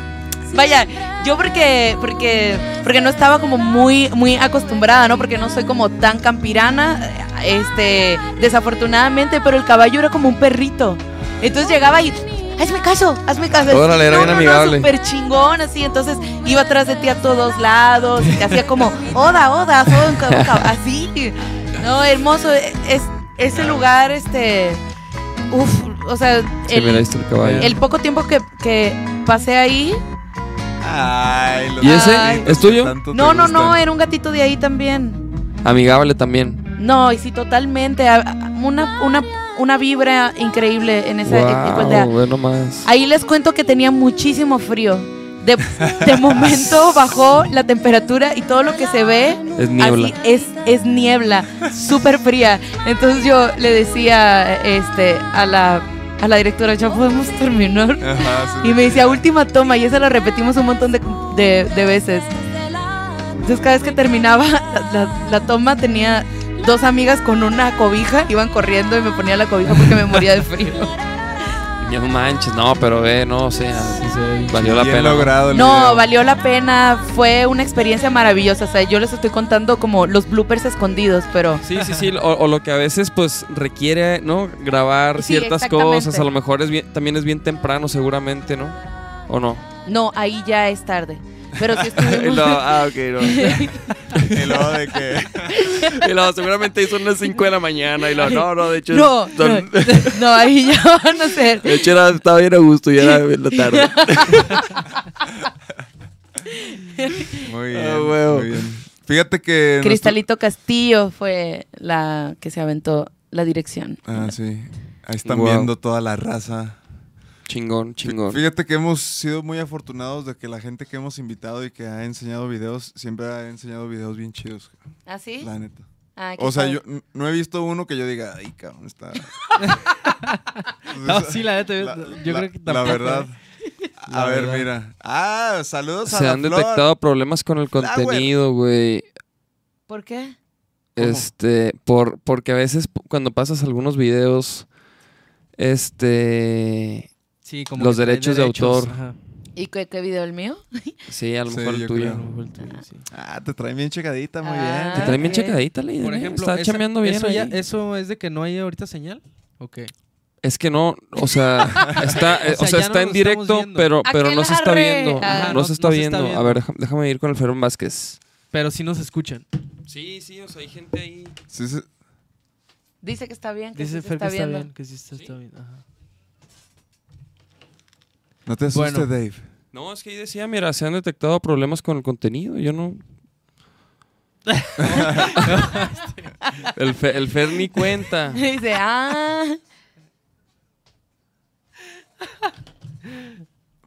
S5: Vaya, yo porque, porque, porque no estaba como muy, muy acostumbrada, ¿no? Porque no soy como tan campirana, eh, este, desafortunadamente, pero el caballo era como un perrito. Entonces llegaba y, hazme caso, hazme caso.
S2: Órale, era
S5: No,
S2: bien
S5: no, no,
S2: amigable.
S5: súper chingón, así. Entonces iba atrás de ti a todos lados y te hacía como, oda, oda, cab- así. No, hermoso. Es, ese lugar, este, uf, o sea,
S2: el caballo.
S5: el poco tiempo que, que pasé ahí,
S4: Ay, los
S2: ¿Y ese?
S5: Ay.
S2: ¿Es tuyo?
S5: No, no, no, era un gatito de ahí también.
S2: Amigable también.
S5: No, y sí, totalmente. Una, una, una vibra increíble en esa en- en- de-
S2: Wow, ve nomás.
S5: Ahí les cuento que tenía muchísimo frío. De, de momento bajó la temperatura y todo lo que se ve
S2: Es niebla.
S5: así es, es niebla, súper fría. Entonces yo le decía este, a, la, a la directora, ya podemos terminar.
S4: Ajá, sí.
S5: Y me decía, última toma, y esa la repetimos un montón de, de- de veces. Entonces cada vez que terminaba la, la- la toma tenía dos amigas con una cobija, iban corriendo y me ponía la cobija porque me moría de frío.
S2: No manches, no, pero ve, no, o sea,
S3: Sí, se ve bien
S2: valió la pena. ¿no?
S4: logrado el
S5: No,
S4: video.
S5: valió la pena, fue una experiencia maravillosa. O sea, yo les estoy contando como los bloopers escondidos, pero
S2: Sí, sí, sí, o, o lo que a veces pues requiere, ¿no? Grabar
S5: Sí,
S2: ciertas cosas, a lo mejor es bien, también es bien temprano seguramente, ¿no? ¿O no?
S5: no, ahí ya es tarde. Pero sí estuvimos...
S2: ah, ok, no.
S4: Y luego de que.
S2: Y luego seguramente son las 5 de la mañana y luego, no, no, de hecho,
S5: No, no,
S2: son-
S5: no, ahí ya van a ser.
S2: de hecho era, estaba bien a gusto y era la tarde.
S4: Muy bien.
S2: Ah, huevo.
S4: muy bien. Fíjate que. nuestro-
S5: Cristalito Castillo fue la que se aventó la dirección.
S4: Ah, sí. Ahí están
S2: Wow.
S4: viendo toda la raza.
S2: Chingón, chingón.
S4: Fíjate que hemos sido muy afortunados de que la gente que hemos invitado y que ha enseñado videos, siempre ha enseñado videos bien chidos.
S5: ¿Ah, sí?
S4: La neta.
S5: Ah,
S4: O sea,
S5: padre.
S4: yo no he visto uno que yo diga, ay, cabrón, está.
S3: No, sí, la neta, yo-
S4: La-
S3: yo
S4: la-
S3: creo que
S4: La
S3: tampoco,
S4: verdad.
S3: La
S4: A ver,
S3: verdad.
S4: mira. Ah, saludos a
S2: Se
S4: la
S2: han
S4: Flor.
S2: detectado problemas con el
S4: Flower.
S2: contenido, güey.
S5: ¿Por qué?
S2: Este, por, porque a veces cuando pasas algunos videos, este,
S3: Sí, como
S2: Los
S3: traen
S2: derechos de autor.
S3: ajá.
S5: ¿Y qué, qué video el mío?
S2: sí, a lo
S4: Sí,
S2: mejor el
S4: yo
S2: tuyo.
S4: creo.
S3: A lo mejor el tuyo, sí.
S4: Ah, te traen bien checadita, muy
S5: Ah.
S2: Te
S4: bien.
S2: trae bien
S5: ok.
S2: checadita, Leiden,
S3: Por
S2: ¿eh?
S3: ejemplo,
S2: está
S3: esa-
S2: chameando bien
S3: eso, ya-. ¿eso es de que no hay ahorita señal? ¿O qué?
S2: Es que no, o sea, está, eh,
S3: O
S2: o
S3: sea,
S2: está
S3: no
S2: en directo, pero, pero no se está viendo.
S5: Ajá,
S2: no,
S3: no-
S2: se está
S3: no se
S2: viendo.
S3: está
S2: A ver, déjame, déjame ir con el Ferón Vázquez.
S3: Pero sí nos escuchan.
S2: Sí, sí, o sea, hay gente ahí.
S4: Sí, sí.
S5: Dice que está bien, que
S3: Dice
S5: sí se
S3: Fer que
S5: está
S3: está
S5: viendo.
S3: bien, que sí está, está bien. Ajá.
S4: No te asustes,
S3: Bueno.
S4: Dave.
S2: No, es que ahí decía, mira, se han detectado problemas con el contenido. Yo no. el, Fe- el Fer ni cuenta.
S5: Dice, ah,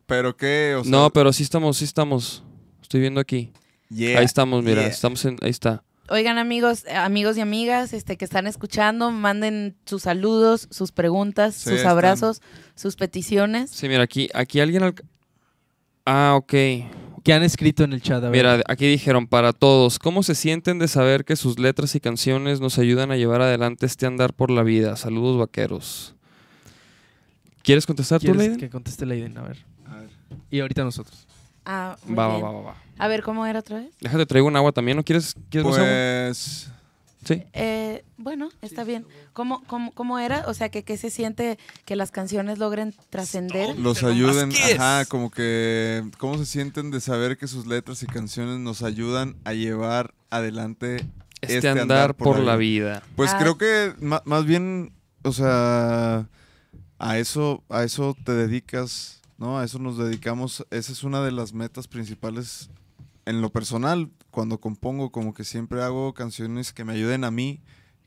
S4: ¿Pero qué? O sea,
S2: No, pero sí estamos, sí estamos. Estoy viendo aquí.
S4: yeah,
S2: Ahí estamos, mira,
S4: yeah.
S2: estamos en, ahí está.
S5: Oigan amigos, eh, amigos y amigas, este que están escuchando, manden sus saludos, sus preguntas,
S4: Sí,
S5: sus
S4: están.
S5: abrazos, sus peticiones.
S2: Sí, mira, aquí, aquí alguien... alca- Ah, ok.
S3: ¿Qué han escrito en el chat? A ver.
S2: Mira, aquí dijeron, para todos, ¿cómo se sienten de saber que sus letras y canciones nos ayudan a llevar adelante este andar por la vida? Saludos, vaqueros. ¿Quieres contestar tú,
S3: ¿Quieres
S2: Leiden?
S3: que conteste Leiden? A ver.
S4: A ver.
S3: Y ahorita nosotros.
S5: Ah, muy
S2: Va, va,
S5: bien.
S2: va, va, va.
S5: A ver, ¿cómo era otra vez?
S2: Déjate, traigo un agua también, ¿no quieres, quieres más agua?
S4: Pues.
S2: Sí.
S5: Eh, bueno, está bien. ¿Cómo, cómo, ¿Cómo era? O sea, que ¿qué se siente que las canciones logren trascender?
S4: Los ayuden, ajá, como que. ¿Cómo se sienten de saber que sus letras y canciones nos ayudan a llevar adelante
S2: Este, andar, por, la vida.
S4: Pues
S5: Ah.
S4: creo que ma- más bien, o sea, a eso, a eso te dedicas, ¿no? A eso nos dedicamos. Esa es una de las metas principales en lo personal. Cuando compongo, como que siempre hago canciones que me ayuden a mí,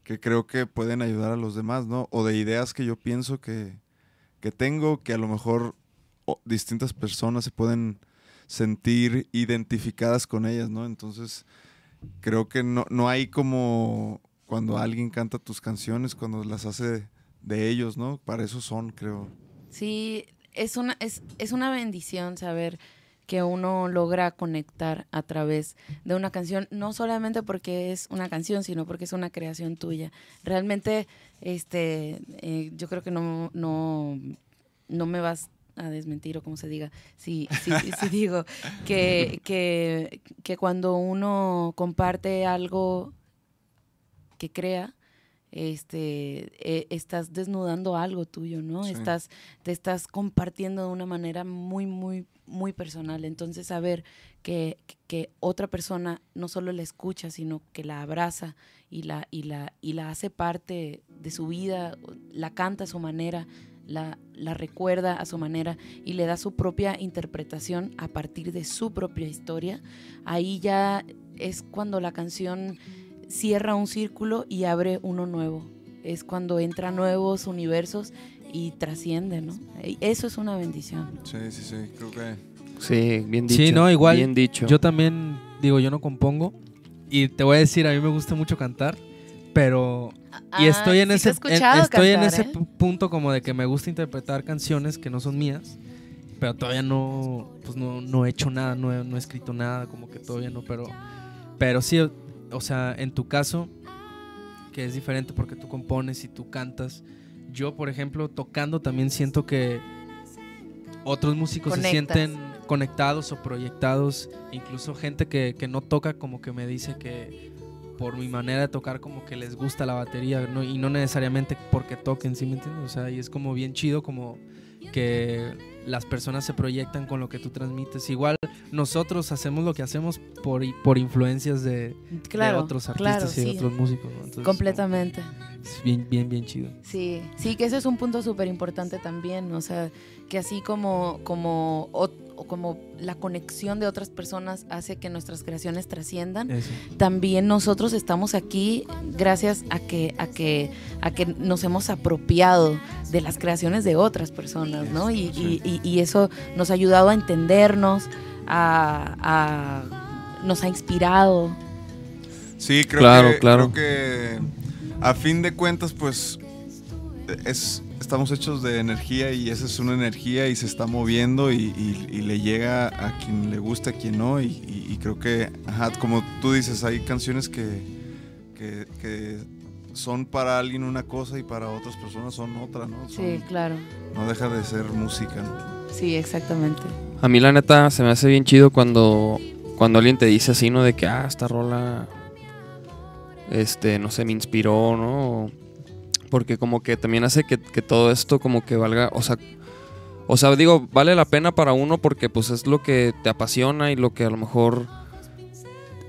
S4: que creo que pueden ayudar a los demás, ¿no? O de ideas que yo pienso que, que tengo, que a lo mejor distintas personas se pueden sentir identificadas con ellas, ¿no? Entonces, creo que no, no hay como cuando alguien canta tus canciones, cuando las hace de ellos, ¿no? Para eso son, creo.
S5: Sí, es una, es, es una bendición saber que uno logra conectar a través de una canción, no solamente porque es una canción, sino porque es una creación tuya. Realmente, este, eh, yo creo que no, no, no me vas a desmentir o como se diga, si, si, si digo que, que, que cuando uno comparte algo que crea, este, eh, estás desnudando algo tuyo, ¿no?
S4: Sí.
S5: Estás, te estás compartiendo de una manera muy, muy, muy personal. Entonces, saber que, que otra persona no solo la escucha, sino que la abraza y la, y la, y la hace parte de su vida, la canta a su manera, la, la recuerda a su manera y le da su propia interpretación a partir de su propia historia, ahí ya es cuando la canción cierra un círculo y abre uno nuevo. Es cuando entra nuevos universos y trasciende, ¿no? Eso es una bendición.
S4: Sí, sí, sí. Creo que.
S2: Sí, bien dicho.
S3: Sí, no, igual.
S2: Bien dicho.
S3: Yo también, digo, yo no compongo. Y te voy a decir, a mí me gusta mucho cantar. Pero. y estoy en
S5: Ah, sí
S3: ese, en-
S5: escuchado
S3: estoy en
S5: cantar,
S3: ese
S5: ¿eh?
S3: pu- punto como de que me gusta interpretar canciones que no son mías. Pero todavía no, pues no, no he hecho nada, no he, no he escrito nada, como que todavía no. Pero, pero sí, o- sea, en tu caso, que es diferente porque tú compones y tú cantas. Yo, por ejemplo, tocando también siento que otros músicos se sienten conectados o proyectados. Incluso gente que, que no toca como que me dice que por mi manera de tocar como que les gusta la batería ¿no? y no necesariamente porque toquen, ¿sí me entiendes? O sea, y es como bien chido como que las personas se proyectan con lo que tú transmites. Igual nosotros hacemos lo que hacemos por, por influencias de, otros
S5: claro,
S3: artistas y de
S5: sí.
S3: otros músicos. ¿no? Entonces,
S5: Completamente.
S3: Es bien, bien, bien chido.
S5: Sí, sí, que ese es un punto súper importante también, o sea, que así como, como, o- como la conexión de otras personas hace que nuestras creaciones trasciendan,
S3: Eso.
S5: también nosotros estamos aquí gracias a que, a que, a que nos hemos apropiado de las creaciones de otras personas, ¿no? Y, y- y- y eso nos ha ayudado a entendernos, a, a- nos ha inspirado.
S4: Sí, creo
S2: Claro,
S4: que,
S2: claro.
S4: creo que a fin de cuentas, pues es, estamos hechos de energía y esa es una energía y se está moviendo y, y- y le llega a quien le gusta, a quien no. Y, y- y creo que, ajá, como tú dices, hay canciones que, que, que son para alguien una cosa y para otras personas son otra, ¿no? Son-
S5: Sí, claro.
S4: No deja de ser música, ¿no?
S5: Sí, exactamente.
S2: A mí la neta se me hace bien chido cuando, cuando alguien te dice así, ¿no? De que, ah, esta rola, este, no sé, me inspiró, ¿no? Porque como que también hace que, que todo esto como que valga, o sea, o sea, digo, vale la pena para uno porque pues es lo que te apasiona y lo que a lo mejor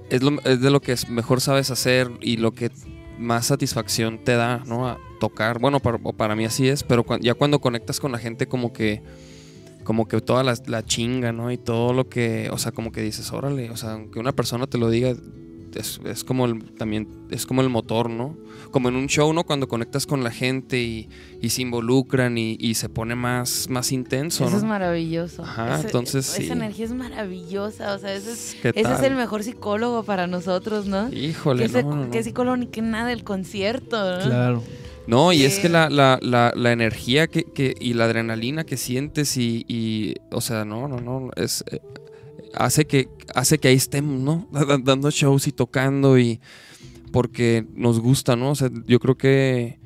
S2: es, lo- es de lo que mejor sabes hacer y lo que más satisfacción te da, ¿no? A tocar. Bueno, para, para mí así es, pero cuan- ya cuando conectas con la gente como que como que toda la, la chinga, ¿no? Y todo lo que, o sea, como que dices, órale, o sea, aunque una persona te lo diga, es, es como el, también, es como el motor, ¿no? Como en un show, ¿no? Cuando conectas con la gente y, y se involucran y, y se pone más, más intenso,
S5: Eso
S2: ¿no?
S5: es maravilloso.
S2: Ajá,
S5: Ese-
S2: entonces, sí.
S5: Esa energía es maravillosa. O sea, ese es,
S2: ¿Qué
S5: ese es
S2: tal?
S5: el mejor psicólogo para nosotros, ¿no?
S2: Híjole,
S5: que, ese-
S2: no, no, no.
S5: que psicólogo ni que nada del concierto, ¿no?
S3: Claro.
S2: No, y es que la, la, la, la energía que, que, y la adrenalina que sientes y, y, o sea, no, no, no, es, eh, hace que, hace que ahí estemos, ¿no? Da- Dando shows y tocando y porque nos gusta, ¿no? O sea, yo creo que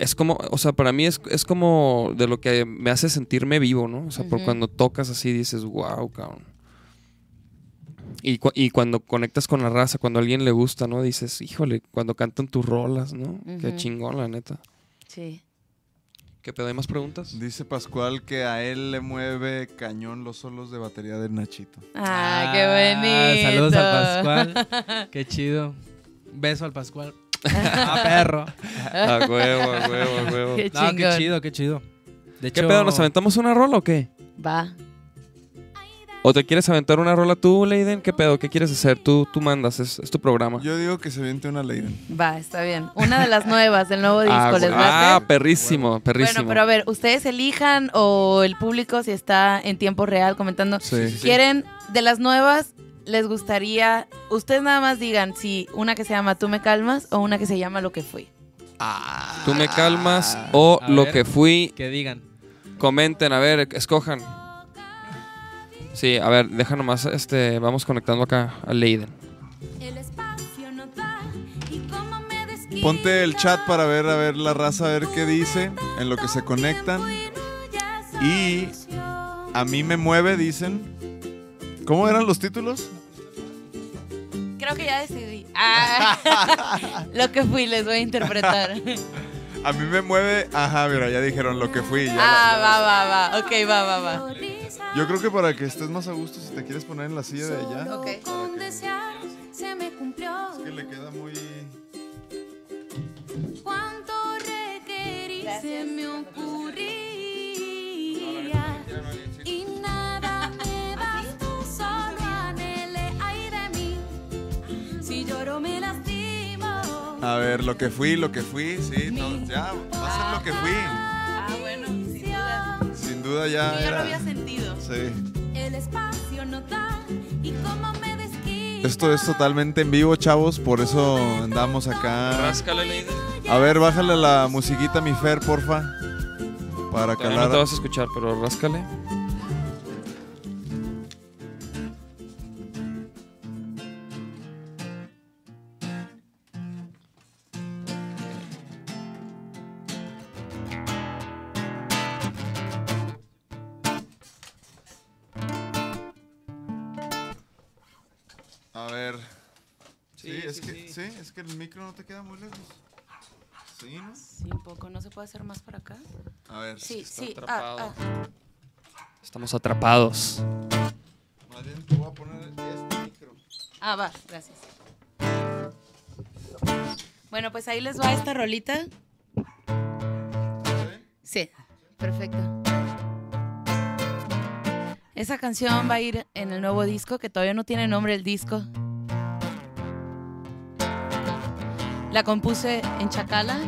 S2: es como, o sea, para mí es, es como de lo que me hace sentirme vivo, ¿no? O sea, por cuando tocas así dices, wow, cabrón. Y, cu- y cuando conectas con la raza, cuando a alguien le gusta, ¿no? Dices, híjole, cuando cantan tus rolas, ¿no? Qué chingón, la neta.
S5: Sí.
S2: ¿Qué pedo? ¿Hay más preguntas?
S4: Dice Pascual que a él le mueve cañón los solos de batería del Nachito.
S5: Ah, qué bonito.
S3: Saludos al Pascual. Qué chido. Beso al Pascual. ah, perro.
S2: A huevo, a huevo, a huevo.
S5: Qué
S3: No, qué chido, qué chido. De
S2: ¿Qué
S3: hecho,
S2: pedo? ¿Nos aventamos una rola o qué?
S5: Va.
S2: ¿O te quieres aventar una rola tú, Leiden? ¿Qué pedo? ¿Qué quieres hacer? Tú, tú mandas, es, es tu programa.
S4: Yo digo que se viente una Leiden.
S5: Va, está bien. Una de las nuevas del nuevo disco,
S2: ah,
S5: ¿les
S2: ah, perrísimo, perrísimo.
S5: Bueno, pero a ver, ustedes elijan o el público si está en tiempo real comentando.
S4: Sí.
S5: ¿Quieren de las nuevas? ¿Les gustaría? Ustedes nada más digan si una que se llama Tú me calmas o una que se llama Lo que fui.
S2: Tú me calmas o lo
S3: ver.
S2: que fui.
S3: Que digan.
S2: Comenten, a ver, escojan. Sí, a ver, deja nomás, este, vamos conectando acá a Leiden.
S6: El espacio no da y cómo me desquita.
S4: Ponte el chat para ver a ver la raza, a ver qué dice, en lo que se conectan. Y a mí me mueve, dicen. ¿Cómo eran los títulos?
S5: Creo que ya decidí. Ah, lo que fui les voy a interpretar.
S4: A mí me mueve, ajá, mira, ya dijeron lo que fui. ya
S5: Ah,
S4: la-
S5: va, va, va. Ok, va, va, va.
S4: Yo creo que para que estés más a gusto, si te quieres poner en la silla de allá.
S5: Ok.
S6: Con desear se me cumplió.
S4: Es que le queda muy.
S6: Cuánto requerí se me ocurría.
S4: Y nada
S5: me bastó, solo anhele ay mí. Si lloro me lastimo.
S4: A ver, lo que fui, lo que fui, sí, no, ya, va a ser lo que fui.
S5: Duda. Yo
S4: ya
S5: ya lo
S4: era.
S5: había sentido.
S4: Sí.
S6: El espacio no da y cómo me desquita.
S4: Esto es totalmente en vivo, chavos, por eso andamos acá.
S2: Ráscale, Leiden.
S4: A ver, bájale la musiquita, mi Fer, porfa. Para
S2: Todavía no
S4: calar.
S2: te vas a escuchar, pero ráscale.
S4: Micro no te queda muy lejos. Sí, ¿no?
S5: Sí, un poco. ¿No se puede hacer más para acá?
S4: A ver.
S5: Sí,
S2: está
S5: sí.
S2: atrapado.
S5: Ah, ah.
S2: Estamos atrapados.
S4: Más bien te voy a poner este micro.
S5: Ah, va, gracias. Bueno, pues ahí les va esta rolita. Sí, perfecto. Esa canción va a ir en el nuevo disco, que todavía no tiene nombre el disco. La compuse en Chacala,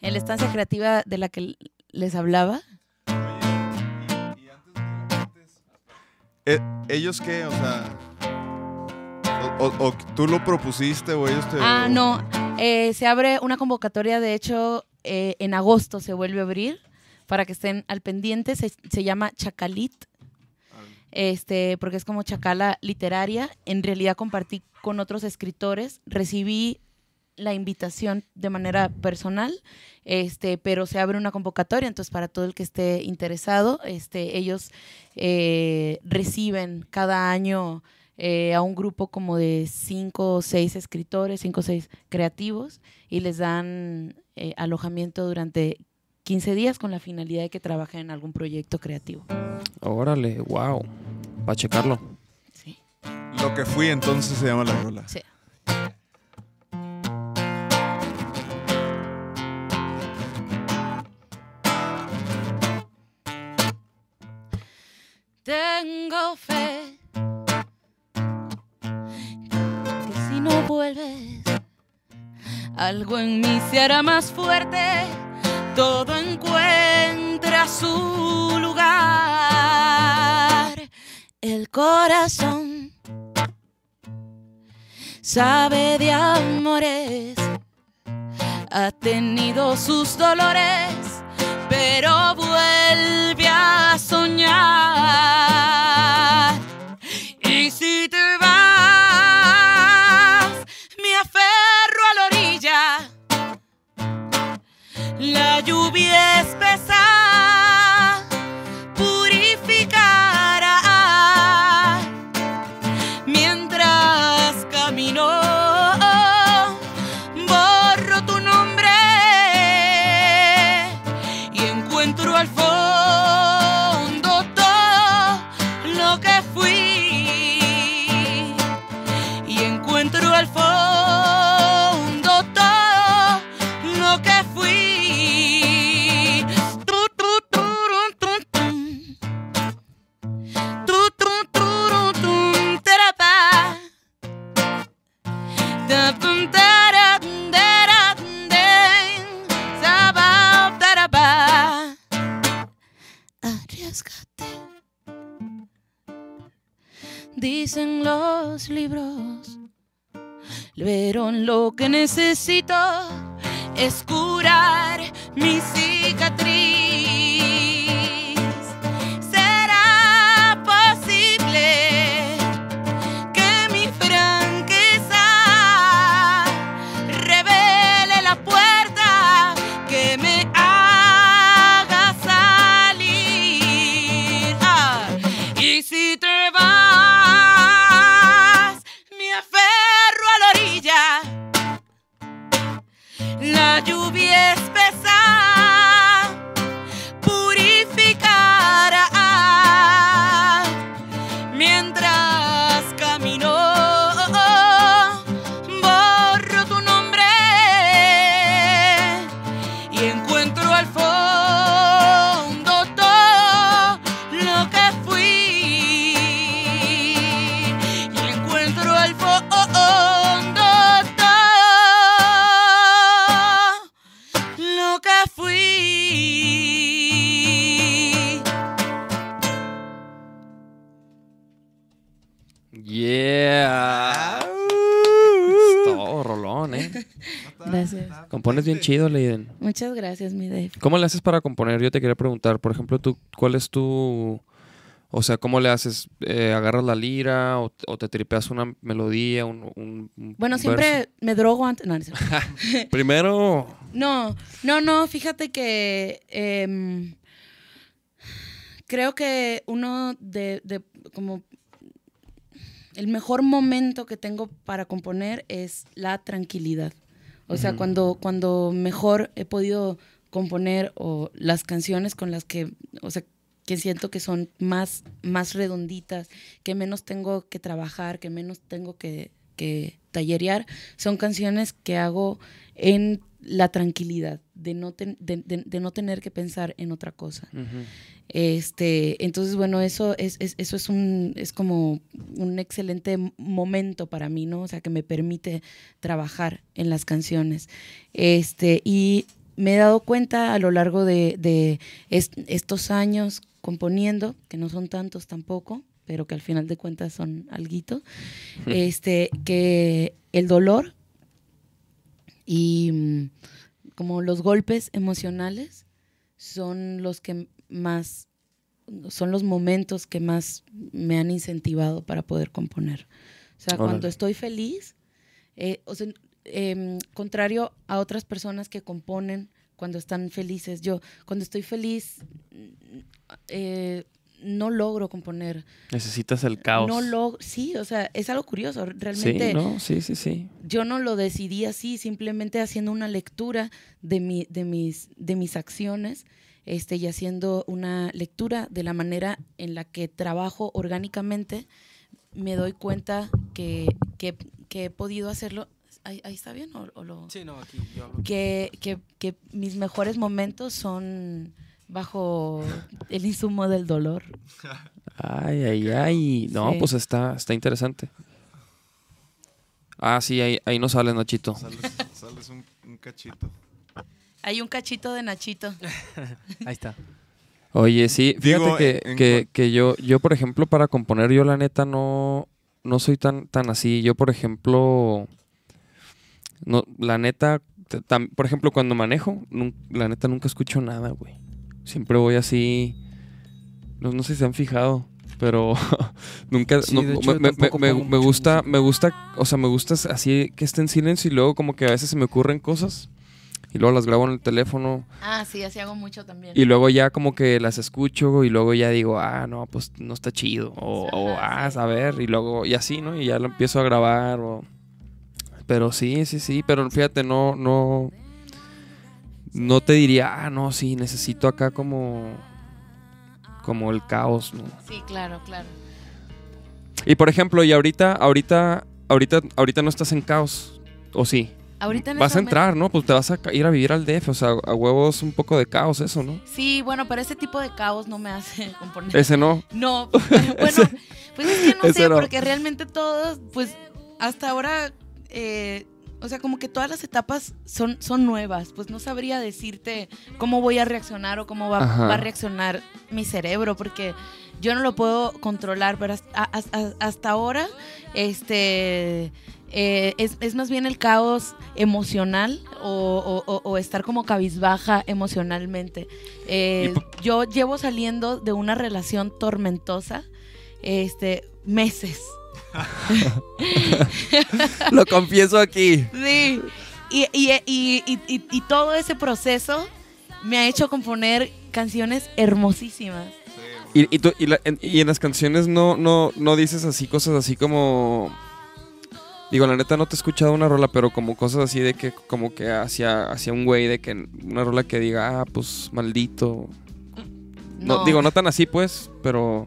S5: en la estancia creativa de la que les hablaba.
S4: Oye, y, y antes de eh, ¿Ellos qué? O sea. O, o- o tú lo propusiste o ellos te.
S5: Ah, no. eh, se abre una convocatoria, de hecho, eh, en agosto se vuelve a abrir para que estén al pendiente. Se, se llama Chacalit, este, porque es como chacala literaria. En realidad compartí con otros escritores, recibí la invitación de manera personal, este, pero se abre una convocatoria, entonces para todo el que esté interesado, este, ellos eh, reciben cada año eh, a un grupo como de cinco o seis escritores, cinco o seis creativos, y les dan eh, alojamiento durante 15 días con la finalidad de que trabajen en algún proyecto creativo.
S2: Órale, wow. Para checarlo.
S5: Sí.
S4: Lo que fui entonces se llama la rola.
S5: Sí. Tengo fe que si no vuelves, algo en mí se hará más fuerte. Todo encuentra su lugar. El corazón sabe de amores, ha tenido sus dolores, pero vuelve a soñar. Pero lo que necesito es curar mi cicatriz. ¿Será posible que mi franqueza revele la puerta que me haga salir? Ah, y si te vas, lluvia
S2: Compones bien chido, Leiden.
S5: Muchas gracias, mi Dave.
S2: ¿Cómo le haces para componer? Yo te quería preguntar, por ejemplo, tú, ¿cuál es tu... O sea, ¿cómo le haces? Eh, ¿Agarras la lira o, o te tripeas una melodía, un, un- un
S5: Bueno,
S2: verso?
S5: siempre me drogo antes. No, no.
S2: Primero,
S5: No, no, no, fíjate que em, creo que uno de, de como el mejor momento que tengo para componer es la tranquilidad. O sea, cuando, cuando mejor he podido componer o las canciones con las que, o sea, que siento que son más, más redonditas, que menos tengo que trabajar, que menos tengo que, que tallerear, son canciones que hago en la tranquilidad, de no, ten- de, de- de no tener que pensar en otra cosa. Este, entonces, bueno, eso es, es- eso es un, es como un excelente momento para mí, ¿no? O sea, que me permite trabajar en las canciones. Este, y me he dado cuenta a lo largo de, de est- estos años componiendo, que no son tantos tampoco, pero que al final de cuentas son alguito, este, que el dolor y como los golpes emocionales son los que más son los momentos que más me han incentivado para poder componer. O sea, cuando estoy feliz, eh, o sea, em, contrario a otras personas que componen cuando están felices, yo cuando estoy feliz eh, no logro componer.
S2: necesitas el caos.
S5: No logro, sí, o sea, es algo curioso. Realmente
S2: Sí, ¿no? Sí, sí, sí.
S5: yo no lo decidí así, simplemente haciendo una lectura de, mi, de, mis, de mis acciones este, y haciendo una lectura de la manera en la que trabajo orgánicamente, me doy cuenta que, que- que he podido hacerlo. ¿Ahí, ahí está bien? ¿O, o lo-
S3: Sí, no, aquí yo hablo.
S5: que, que- que mis mejores momentos son bajo el insumo del dolor.
S2: Ay, ay, ay. No,
S5: Sí.
S2: pues está, está interesante. Ah, sí, ahí, ahí no sale Nachito.
S4: Sales, sales un, un cachito.
S5: Hay un cachito de Nachito.
S3: Ahí está.
S2: Oye, sí, fíjate
S4: Digo,
S2: que,
S4: en- en
S2: que, yo, yo, por ejemplo, para componer, yo la neta no, no soy tan, tan así. Yo, por ejemplo, no, la neta, por ejemplo, cuando manejo, la neta nunca escucho nada, güey. Siempre voy así. No, no sé si se han fijado, pero nunca.
S3: Sí,
S2: no,
S3: de hecho,
S2: me, gusta,
S3: música.
S2: me gusta, o sea, me gusta así que esté en silencio y luego como que a veces se me ocurren cosas y luego las grabo en el teléfono.
S5: Ah, sí, así hago mucho también.
S2: Y luego ya como que las escucho y luego ya digo, ah, no, pues no está chido. O, ah,
S5: sí.
S2: a ver, y luego, y así, ¿no? Y ya lo empiezo a grabar. O... Pero sí, sí, sí, pero fíjate, no, no, no te diría, ah, no, sí, necesito acá como, como el caos, ¿no?
S5: Sí, claro, claro.
S2: Y por ejemplo, y ahorita, ahorita, ahorita, ahorita no estás en caos, ¿o sí?
S5: Ahorita en
S2: Vas a entrar, ¿no? Pues te vas a ir a vivir al DF, o sea, a huevos un poco de caos eso, ¿no?
S5: Sí, bueno, pero ese tipo de caos no me hace componer.
S2: Ese no.
S5: No, bueno, pues es que no sé,
S2: no.
S5: porque realmente todos, pues hasta ahora, eh, o sea, como que todas las etapas son, son nuevas, pues no sabría decirte cómo voy a reaccionar o cómo va, a reaccionar mi cerebro, porque yo no lo puedo controlar, pero hasta, ahora, este... eh, es, es más bien el caos emocional o, o- o- o estar como cabizbaja emocionalmente. Eh, yo llevo saliendo de una relación tormentosa este, meses.
S2: Lo confieso aquí.
S5: Sí. Y, y- y- y- todo ese proceso me ha hecho componer canciones hermosísimas.
S2: Y, y, tú- la- en, las canciones no, no, no dices así cosas así como... Digo, la neta no te he escuchado una rola, pero como cosas así de que como que hacia, hacia un güey, de que una rola que diga, ah, pues maldito. No, digo, no tan así pues, pero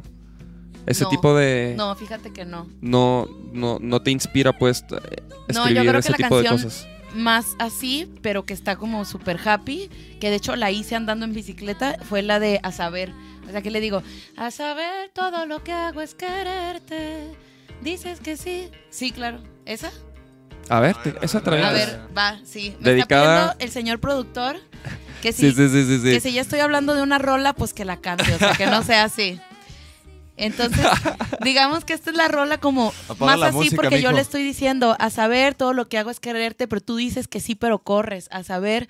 S2: ese
S5: No,
S2: tipo de...
S5: No, fíjate que no.
S2: No, no, no te inspira pues t-
S5: No, yo
S2: escribir
S5: creo que
S2: ese
S5: la
S2: tipo de
S5: canción-
S2: cosas.
S5: Más así, pero que está como súper happy, que de hecho la hice andando en bicicleta, fue la de A Saber. O sea, que le digo, A saber, todo lo que hago es quererte. Dices que sí. Sí, claro. ¿Esa?
S2: A ver, te- esa trae.
S5: A ver, va, sí. Me
S2: Dedicada-
S5: está el señor productor que
S2: Sí,
S5: si,
S2: sí, sí, sí. sí.
S5: que si ya estoy hablando de una rola, pues que la cante, o sea, que no sea así.
S7: Entonces, digamos que esta es la rola como
S4: Apaga
S7: más así
S4: música,
S7: porque yo
S4: mijo.
S7: le estoy diciendo, a saber, todo lo que hago es quererte, pero tú dices que sí, pero corres, a saber,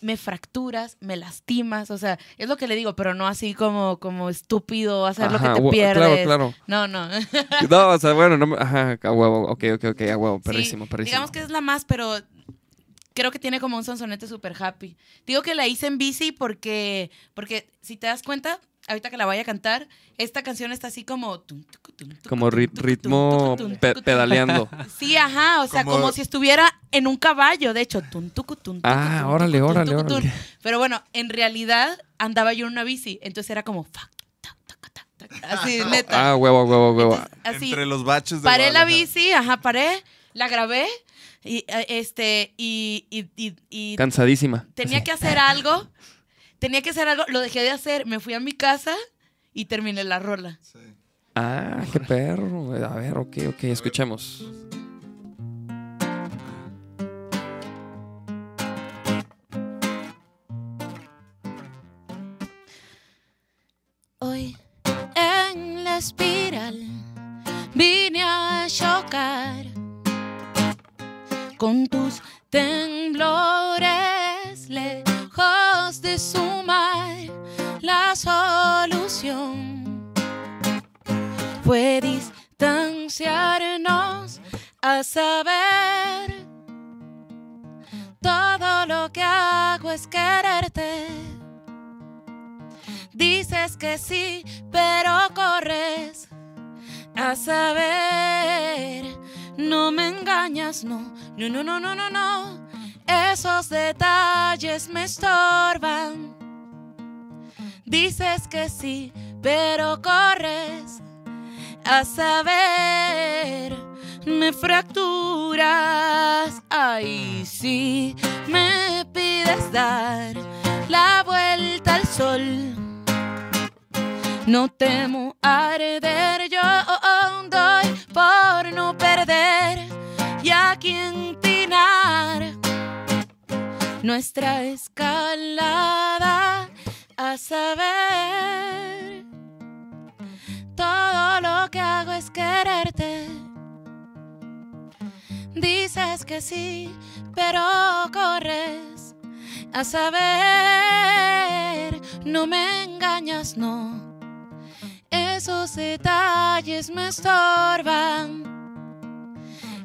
S7: me fracturas, me lastimas, o sea, es lo que le digo, pero no así como, como estúpido, hacer lo que
S2: Ajá,
S7: te pierdes.
S2: Claro, claro.
S7: No, no.
S2: No, o sea, bueno, no Ajá, a huevo. Ok, ok, ok, a huevo.
S7: Sí,
S2: Perrísimo, perrísimo.
S7: Digamos que es la más, pero creo que tiene como un sonsonete súper happy. Digo que la hice en bici porque, porque si te das cuenta, ahorita que la vaya a cantar, esta canción está así como...
S2: Como ritmo pe- pedaleando.
S7: Sí, ajá, o sea,
S4: Como-
S7: como, si estuviera en un caballo, de hecho.
S2: Ah, órale, órale, órale.
S7: Pero bueno, en realidad andaba yo en una bici, entonces era como... Así, neta.
S2: Ah, huevo, huevo, huevo.
S7: Entonces, así,
S4: Entre los baches de
S7: paré la bici, ajá, paré, la grabé y eh, este y, y, y- y
S2: Cansadísima.
S7: tenía que hacer algo, tenía que hacer algo, lo dejé de hacer, me fui a mi casa y terminé la rola.
S4: Sí.
S2: Ah, qué perro. A ver, ok, ok, escuchemos.
S5: Hoy en la espiral vine a chocar con tus temblores de sumar la solución fue distanciarnos a saber todo lo que hago es quererte Dices que sí, pero corres a saber. No me engañas, no, no, no, no, no, no, no. Esos detalles me estorban. Dices que sí, pero corres a saber. Me fracturas, ay, sí, me pides dar la vuelta al sol. No temo arder, yo doy por no perder y a quien tinar nuestra escalada a saber. Todo lo que hago es quererte. Dices que sí, pero corres a saber. No me engañas, no. Esos detalles me estorban.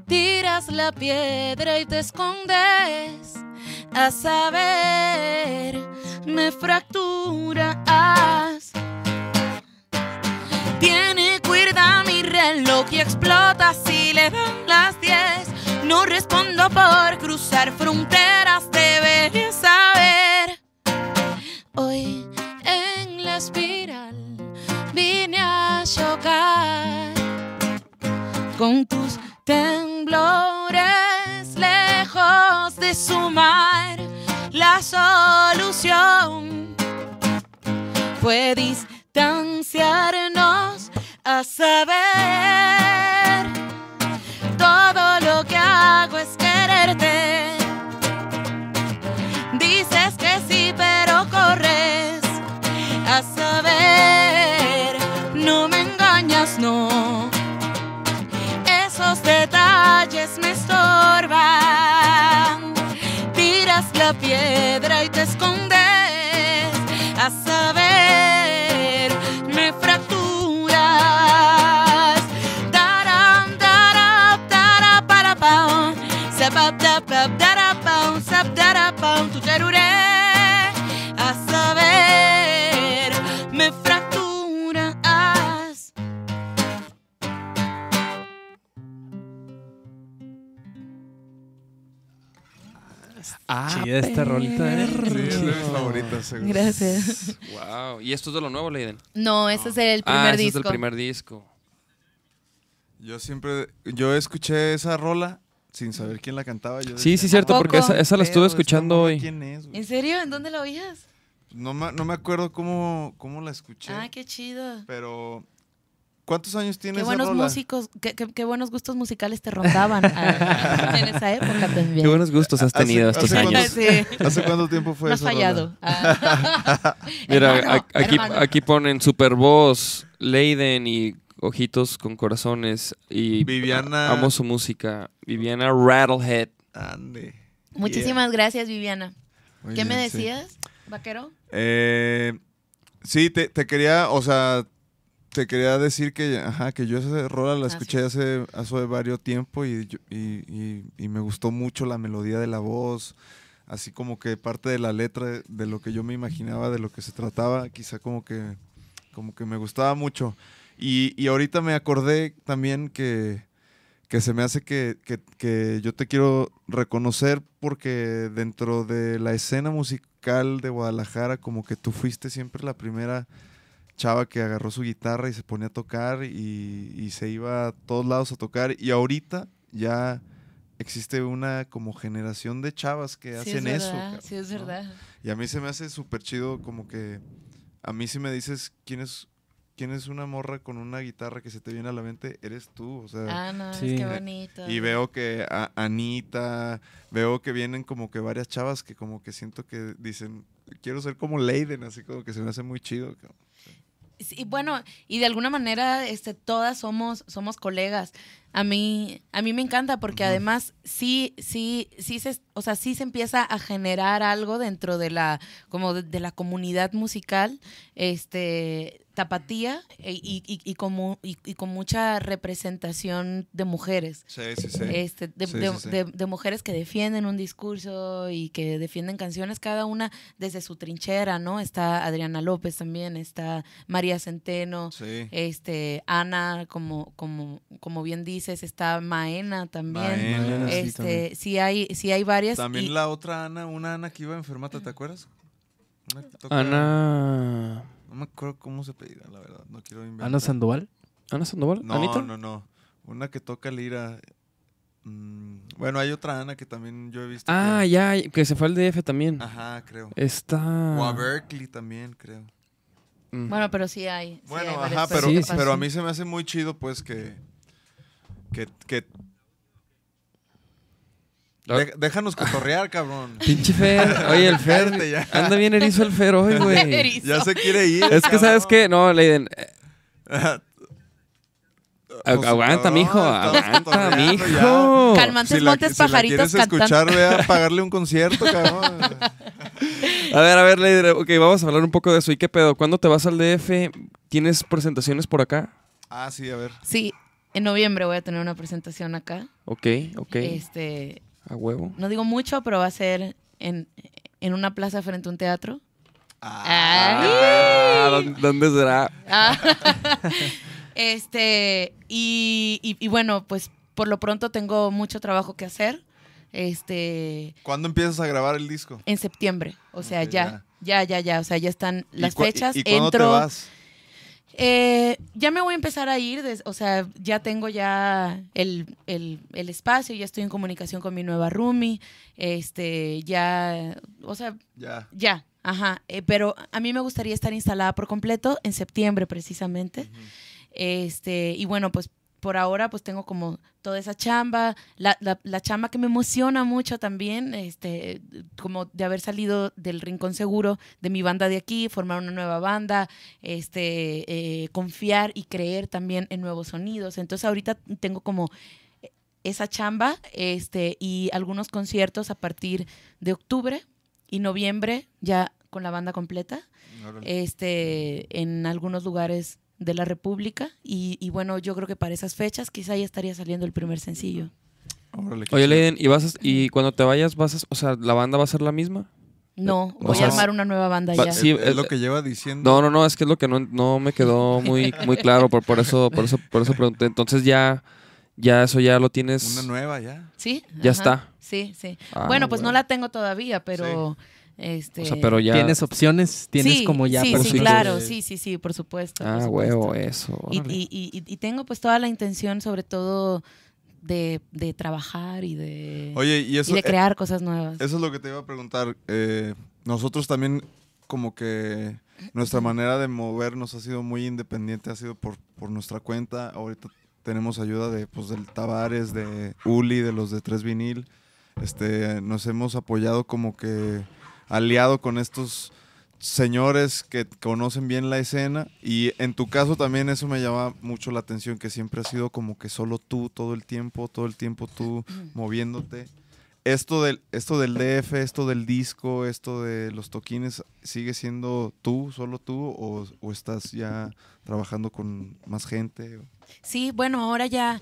S5: Tiras la piedra y te escondes. A saber, me fracturas. Tiene cuerda mi reloj y explota si le dan las 10. No respondo por cruzar fronteras, deberías saber. Hoy en la espiral vine a chocar con tus temblores de sumar la solución. Fue distanciarnos a saber todo lo que hago es quererte. Dices que sí pero corres a saber no me engañas no. Esos detalles me piedra y te escondes. A saber, me fracturas. Taram, tarap, taraparapaum. Sapaptapap, darapam, sapdarapam, tutaruré. A
S2: Ah,
S3: Chida esta rolita, ¿eh?
S4: Sí, es de mis favoritas, seguro.
S7: Gracias.
S2: Wow. ¿Y esto es de lo nuevo, Leiden?
S7: No, ese es el
S2: ah,
S7: primer
S2: ese
S7: disco.
S2: es del primer disco.
S4: Yo siempre, yo escuché esa rola sin saber quién la cantaba. Yo
S2: Sí,
S4: decía,
S2: sí, cierto,
S7: ¿A
S2: porque esa, esa la estuve
S4: "Pero esta
S2: escuchando hoy.
S4: ¿Quién es? güey?".
S7: ¿En serio? ¿En dónde lo oías?
S4: No me, no me acuerdo cómo, cómo la escuché,
S7: Ah, qué chido.
S4: pero ¿Cuántos años tiene
S5: Qué
S4: esa
S5: buenos
S4: rola?
S5: músicos, qué, qué- qué buenos gustos musicales te rondaban ah, en esa época también.
S2: Qué buenos gustos has
S4: Hace-
S2: tenido estos
S4: hace
S2: años.
S4: cuántos-
S5: Sí.
S4: ¿Hace cuánto tiempo fue
S5: No has fallado. Ah.
S2: Mira,
S5: Hermano,
S2: aquí,
S5: hermano.
S2: aquí ponen Supervoz, Leiden y Ojitos con Corazones. Y
S4: Viviana.
S2: amo su música. Viviana Rattlehead.
S4: Ande.
S5: Muchísimas gracias, Viviana.
S4: Muy
S5: ¿Qué me
S4: sí.
S5: decías, vaquero?
S4: Eh, sí, te, te quería, o sea, te quería decir que, ajá, que yo esa rola la
S5: Ah,
S4: escuché hace, hace varios tiempo y, y, y- y me gustó mucho la melodía de la voz, así como que parte de la letra de, de lo que yo me imaginaba, de lo que se trataba, quizá como que, como que me gustaba mucho. Y, y ahorita me acordé también que, que se me hace que, que- que yo te quiero reconocer porque dentro de la escena musical de Guadalajara, como que tú fuiste siempre la primera chava que agarró su guitarra y se ponía a tocar y, y se iba a todos lados a tocar. Y ahorita ya existe una como generación de chavas que
S5: Sí,
S4: hacen eso.
S5: verdad, Sí, es
S4: ¿no?
S5: verdad.
S4: Y a mí se me hace súper chido como que a mí si me dices quién es, quién es una morra con una guitarra que se te viene a la mente, eres tú. O sea,
S5: Ah, no,
S3: Sí.
S5: es que bonito.
S4: y veo que a- Anita, veo que vienen como que varias chavas que como que siento que dicen, quiero ser como Leiden, así como que se me hace muy chido. cabrón.
S5: Sí, bueno, y de alguna manera este, todas somos, somos colegas. A mí, a mí me encanta porque además sí, sí, sí se, o sea, sí se empieza a generar algo dentro de la, como de, de la comunidad musical, este, tapatía e- y, y- y como, y, y con mucha representación de mujeres.
S4: Sí, sí, sí.
S5: Este, de, de- de- mujeres que defienden un discurso y que defienden canciones, cada una desde su trinchera, ¿no? Está Adriana López también, está María Centeno, este, Ana, como, como, como bien dices, está Maena también.
S4: Maena,
S3: sí,
S5: este, sí, hay, sí hay varias.
S4: También
S5: y-
S4: la otra Ana, una Ana que iba enfermata, ¿te acuerdas? Una que toca-
S2: Ana.
S4: No me acuerdo cómo se pedía, la verdad. No quiero inventar.
S3: Ana Sandoval.
S2: ¿Ana Sandoval?
S4: No,
S2: ¿Anita?
S4: no, no. Una que toca lira. mm, bueno, hay otra Ana que también yo he visto.
S2: Ah,
S4: que-
S2: ya, que se fue al DF también.
S4: Ajá, creo.
S2: Está.
S4: O a Berkeley también, creo.
S2: Mm.
S5: Bueno, pero sí hay. sí
S4: Bueno,
S5: hay
S4: ajá, pero,
S3: Sí,
S4: pero a mí se me hace muy chido, pues, que. Que. que
S2: Ah.
S4: de- déjanos cotorrear, cabrón.
S2: Pinche Fer. Oye, el Fer. Anda bien erizo el Fer hoy, güey.
S4: Ya se quiere ir.
S2: Es que, ¿sabes qué? No, Leiden. eh, aguanta, mijo. Aguanta, mijo.
S5: Calmantes
S4: la-
S5: Montes
S4: si la
S5: Pajaritos
S4: quieres
S5: cantando.
S4: escuchar, ve a pagarle un concierto, cabrón.
S2: A ver, a ver, Leiden. Ok, vamos a hablar un poco de eso. ¿Y qué pedo? ¿Cuándo te vas al DF? ¿Tienes presentaciones por acá?
S4: Ah, sí, a ver.
S5: Sí, en noviembre voy a tener una presentación acá.
S2: Ok, ok.
S5: Este,
S2: A huevo.
S5: no digo mucho, pero va a ser en, en una plaza frente a un teatro.
S2: Ah, ¿dónde- ¿Dónde será?
S5: Ah. este, y, y- y bueno, pues por lo pronto tengo mucho trabajo que hacer. Este,
S4: ¿Cuándo empiezas a grabar el disco?
S5: en septiembre. O sea, ya, ya, ya, ya. O sea, ya están
S4: ¿Y
S5: las fechas.
S4: ¿Y, y cuándo
S5: Entro.
S4: te vas?
S5: Eh, ya me voy a empezar a ir, des- o sea, ya tengo ya el, el- el espacio, ya estoy en comunicación con mi nueva roomie, este, ya, o sea,
S4: Ya.
S5: ya, ajá, eh, pero a mí me gustaría estar instalada por completo en septiembre precisamente, este, y bueno, pues por ahora pues tengo como toda esa chamba, la, la, la chamba que me emociona mucho también, este, como de haber salido del rincón seguro de mi banda de aquí, formar una nueva banda, este, eh, confiar y creer también en nuevos sonidos. Entonces ahorita tengo como esa chamba este, y algunos conciertos a partir de octubre y noviembre ya con la banda completa este, en algunos lugares de la República y, y bueno, yo creo que para esas fechas quizá ya estaría saliendo el primer sencillo.
S4: Órale,
S2: Oye. Leiden, ¿y, vas a- y cuando te vayas, vas a- o sea, la banda va a ser la misma?
S5: No,
S2: O
S5: voy
S2: sea,
S5: a armar una nueva banda ya.
S2: sí,
S4: es, lo que lleva diciendo.
S2: No, no, no, es que es lo que no, no me quedó muy, muy claro, por, por eso, por eso, por eso pregunté. Entonces ya, ya eso ya lo tienes.
S4: Una nueva ya.
S5: Sí,
S2: Ya
S5: ajá.
S2: está.
S5: Sí, sí.
S2: Ah,
S5: bueno, pues no la tengo todavía, pero este
S2: O sea, pero ya.
S3: ¿Tienes opciones? ¿Tienes
S5: sí,
S3: como ya
S5: Sí, sí, claro,
S3: de-
S5: sí, sí, sí, por supuesto. por
S2: Ah,
S5: supuesto.
S2: huevo, eso.
S5: Y, y- y- y tengo pues toda la intención, sobre todo, de, de trabajar y de,
S4: Oye, y
S5: y
S4: eso,
S5: de crear cosas nuevas.
S4: eso es lo que te iba a preguntar. Eh, nosotros también como que nuestra manera de movernos ha sido muy independiente, ha sido por, por nuestra cuenta. Ahorita tenemos ayuda de pues del Tavares, de Uli, de los de Tres Vinil. Este, nos hemos apoyado como que aliado con estos señores que conocen bien la escena y en tu caso también eso me llama mucho la atención que siempre ha sido como que solo tú todo el tiempo, todo el tiempo tú moviéndote. Esto del, esto del DF, esto del disco, esto de los toquines, ¿sigue siendo tú, solo tú o, o estás ya trabajando con más gente?
S5: Sí, bueno, ahora ya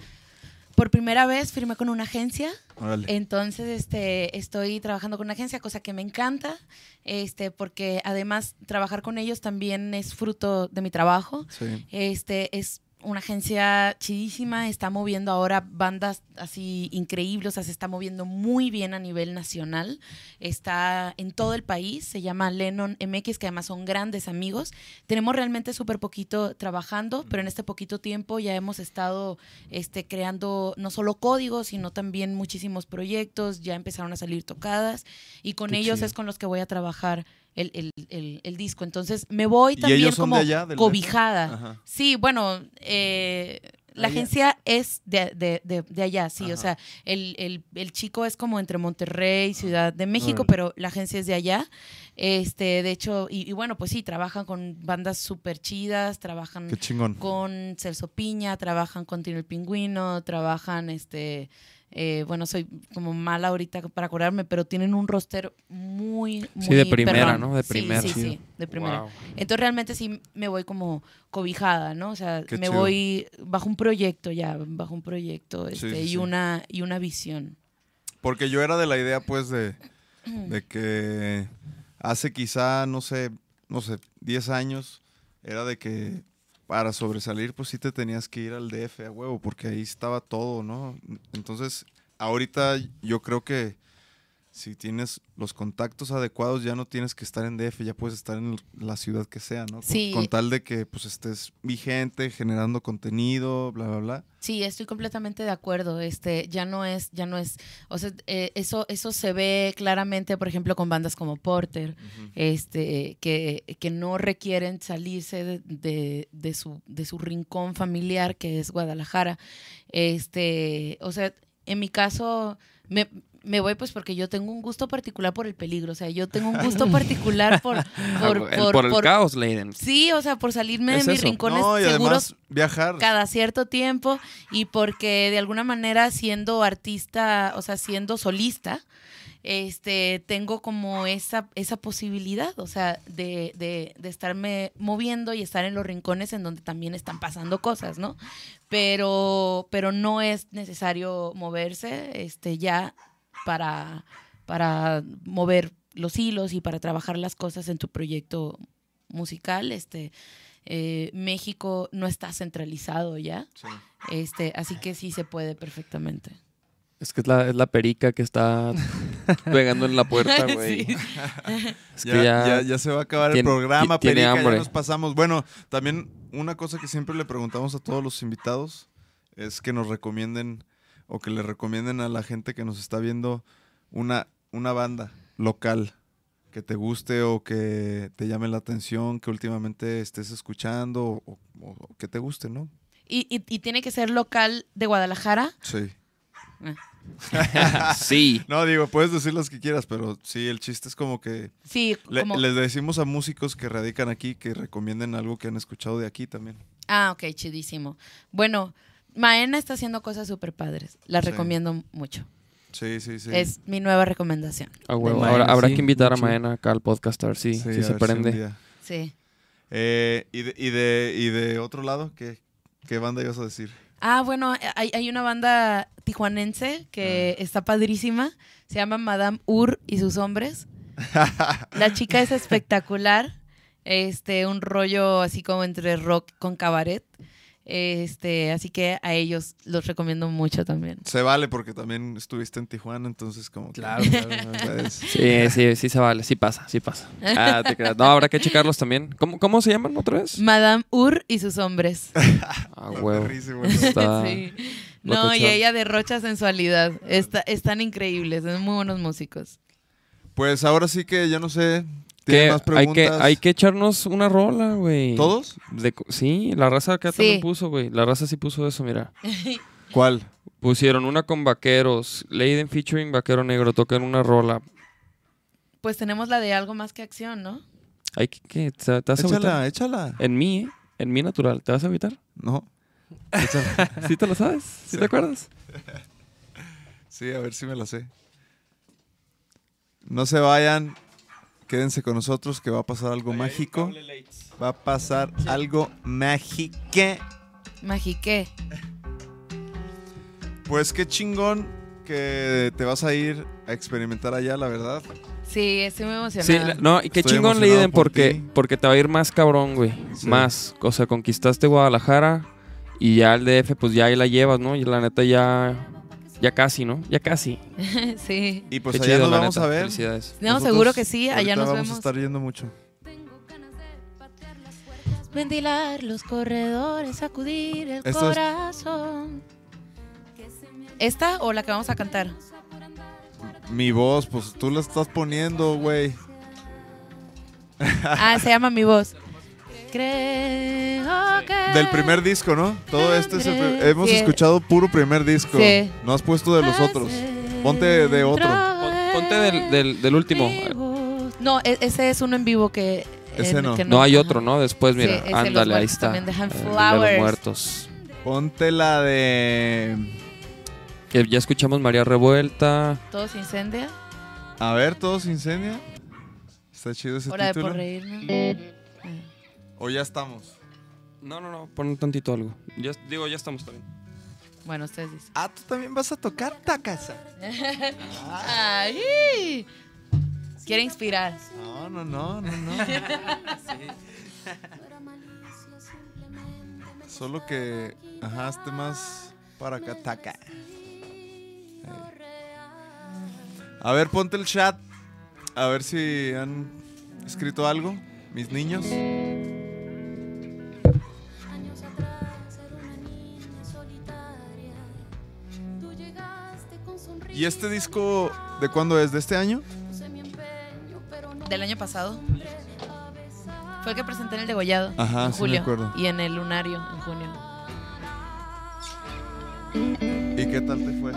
S5: por primera vez firmé con una agencia.
S4: Órale.
S5: Entonces, este, estoy trabajando con una agencia, cosa que me encanta, este, porque además trabajar con ellos también es fruto de mi trabajo.
S4: Sí.
S5: Este es una agencia chidísima, está moviendo ahora bandas así increíbles, o sea, se está moviendo muy bien a nivel nacional, está en todo el país, se llama Lennon MX, que además son grandes amigos. Tenemos realmente súper poquito trabajando, pero en este poquito tiempo ya hemos estado este, creando no solo códigos, sino también muchísimos proyectos, ya empezaron a salir tocadas y con
S4: Qué
S5: ellos
S4: chido.
S5: es con los que voy a trabajar el, el- el- el disco. Entonces me voy
S4: ¿Y
S5: también como
S4: de allá,
S5: cobijada.
S4: Ajá.
S5: Sí, bueno, eh, la
S4: Allá.
S5: agencia es de, de- de- de allá, sí.
S4: Ajá.
S5: O sea, el, el- el chico es como entre Monterrey, Ciudad de México, pero la agencia es de allá. Este, de hecho, y, y bueno, pues sí, trabajan con bandas súper chidas, trabajan con Celso Piña, trabajan con Tino el Pingüino, trabajan, este, eh, bueno, soy como mala ahorita para acordarme, pero tienen un roster muy, muy
S2: Sí, de primera,
S5: perrón.
S2: ¿no? De
S5: Sí,
S2: primera.
S5: Sí, sí,
S2: Chido.
S5: de primera.
S2: Wow.
S5: Entonces realmente sí me voy como cobijada, ¿no? O sea,
S4: Qué
S5: me
S4: chido.
S5: voy bajo un proyecto ya, bajo un proyecto
S4: Sí,
S5: este,
S4: sí,
S5: y
S4: sí.
S5: una y una visión.
S4: Porque yo era de la idea, pues, de, de que hace quizá, no sé, no sé, 10 años, era de que para sobresalir, pues sí te tenías que ir al DF a huevo, porque ahí estaba todo, ¿no? Entonces, ahorita yo creo que si tienes los contactos adecuados, ya no tienes que estar en DF, ya puedes estar en la ciudad que sea, ¿no? Con-
S5: Sí.
S4: Con, tal de que, pues, estés vigente, generando contenido, bla, bla, bla.
S5: Sí, estoy completamente de acuerdo. Este, ya no es, ya no es, o sea, eh, eso, eso se ve claramente, por ejemplo, con bandas como Porter, este, que, que no requieren salirse de, de- de su, de su rincón familiar, que es Guadalajara. Este, o sea, en mi caso, me, me voy pues porque yo tengo un gusto particular por el peligro. O sea, yo tengo un gusto particular por, por,
S2: Ah, el- por el caos, Leiden.
S5: Sí, o sea, por salirme de mis
S2: eso.
S5: rincones
S4: No, y
S5: seguros
S4: además viajar.
S5: cada cierto tiempo y porque de alguna manera siendo artista, o sea, siendo solista, este, tengo como esa, esa posibilidad, o sea, de, de, de estarme moviendo y estar en los rincones en donde también están pasando cosas, ¿no? Pero, pero no es necesario moverse, este, ya para, para mover los hilos y para trabajar las cosas en tu proyecto musical, este, eh, México no está centralizado ya,
S4: Sí.
S5: este, así que sí se puede perfectamente.
S2: Es que es la, es la perica que está pegando en la puerta, güey.
S5: Sí.
S2: Es que
S4: ya,
S2: ya,
S4: ya- ya se va a acabar
S2: tiene-
S4: el programa,
S2: tiene
S4: Perica,
S2: hambre.
S4: ya nos pasamos. Bueno, también una cosa que siempre le preguntamos a todos los invitados es que nos recomienden o que le recomienden a la gente que nos está viendo una, una banda local que te guste o que te llame la atención, que últimamente estés escuchando o, o- o que te guste, ¿no?
S5: Y, y- y tiene que ser local de Guadalajara.
S4: Sí.
S2: sí.
S4: No, digo, puedes decir las que quieras, pero sí, el chiste es como que
S5: Sí,
S4: le-
S5: como...
S4: les decimos a músicos que radican aquí que recomienden algo que han escuchado de aquí también.
S5: Ah, ok, chidísimo. Bueno, Maena está haciendo cosas súper padres. La
S4: Sí.
S5: recomiendo mucho.
S4: Sí, sí, sí.
S5: Es mi nueva recomendación.
S2: A huevo.
S3: Maena,
S2: Ahora, habrá
S3: sí,
S2: que invitar a. Maena acá al podcastar, sí, sí,
S4: a
S2: se
S4: ver si un
S2: prende.
S4: día.
S5: Sí.
S4: Eh, y, de, y, de, y de otro lado, ¿qué, qué banda ibas a decir?
S5: Ah, bueno, hay, hay una banda tijuanense que
S4: Ah.
S5: está padrísima. Se llama Madame Ur y sus hombres. La chica es espectacular. Este, un rollo así como entre rock con cabaret. Este, así que a ellos los recomiendo mucho también.
S4: Se vale porque también estuviste en Tijuana, entonces como que
S3: Claro, claro.
S2: Sí, sí, sí se vale, sí pasa, sí pasa. Ah, te creas. No, habrá que checarlos también. ¿Cómo, cómo se llaman otra vez?
S5: Madame Ur y sus hombres.
S2: Ah,
S4: Está
S2: huevo. Está-
S5: Sí. No, y ella derrocha sensualidad. Está, están increíbles, son muy buenos músicos.
S4: Pues ahora sí que ya no sé ¿Tienen
S2: Que
S4: más
S2: hay que, hay que echarnos una rola, güey.
S4: ¿Todos?
S2: De sí, la raza acá
S5: Sí.
S2: también puso, güey. La raza sí puso eso, mira.
S4: ¿Cuál?
S2: Pusieron una con vaqueros. Leiden featuring Vaquero Negro. Tocan una rola.
S5: Pues tenemos la de algo más que acción, ¿no?
S2: Hay que, ¿qué? ¿Te, te vas a agüitar?
S4: Échala, échala.
S2: En mí, ¿eh? En mí natural. ¿Te vas a evitar?
S4: No.
S2: ¿Sí te lo sabes? ¿Sí,
S4: Sí.
S2: te acuerdas?
S4: Sí, a ver si me la sé. No se vayan. Quédense con nosotros que va a pasar algo mágico. Va a pasar algo mágico.
S5: Magiqué.
S4: Pues qué chingón que te vas a ir a experimentar allá, la verdad.
S5: Sí, estoy muy
S2: Sí,
S5: emocionada.
S2: la- no, y qué
S4: Estoy
S2: chingón Leiden
S4: por
S2: porque,
S4: ti.
S2: porque te va a ir más cabrón, güey.
S4: Sí.
S2: Más. O sea, conquistaste Guadalajara y ya el DF, pues ya ahí la llevas, ¿no? Y la neta ya. Ya casi, ¿no? Ya casi.
S5: sí.
S4: Y pues
S2: Qué
S4: allá
S2: chido,
S4: nos
S2: la
S4: vamos
S2: neta.
S4: a ver.
S2: Felicidades.
S5: No,
S4: Nosotros
S5: seguro que sí, allá
S4: ahorita
S5: nos
S4: vamos
S5: vemos.
S4: a estar yendo mucho.
S6: Ventilar los corredores, sacudir el
S4: Esto es-
S6: corazón.
S5: ¿Esta o la que vamos a cantar?
S4: Mi voz, pues tú la estás poniendo, güey.
S5: Ah, se llama Mi Voz.
S6: Creo que.
S4: Del primer disco, ¿no? Todo este es el
S6: Sí.
S4: Hemos escuchado puro primer disco.
S5: Sí.
S4: No has puesto de los otros. Ponte de otro.
S2: Pon- ponte del, del, del último.
S5: No, e- ese es uno en vivo que...
S4: Ese
S5: en-
S4: no.
S5: que
S2: No hay
S5: ajá.
S2: otro, ¿no? Después, mira,
S5: de
S2: ándale, ahí está.
S5: también dejan
S2: El de los muertos.
S4: Ponte la de.
S2: Que ya escuchamos María Revuelta.
S5: Todo se incendia.
S4: A ver, todos incendia. Está chido ese
S5: Hora de
S4: título.
S5: por reírnos.
S4: O ya estamos.
S2: No, no, no, pon un tantito algo. Ya, digo, ya estamos también.
S5: Bueno, ustedes dicen.
S4: Ah, tú también vas a tocar Takasa.
S5: Ay. Quiere inspirar.
S4: No, no, no, no, no. Solo que, ajá, esté más para acá, taca. Ahí. A ver, ponte el chat. A ver si han escrito algo, mis niños. ¿Y este disco de cuándo es? ¿De este año?
S5: Del año pasado. Fue el que presenté en el degollado.
S4: Ajá,
S5: en
S4: sí me
S5: julio.
S4: acuerdo.
S5: Y en el lunario en junio.
S4: ¿Y qué tal te fue?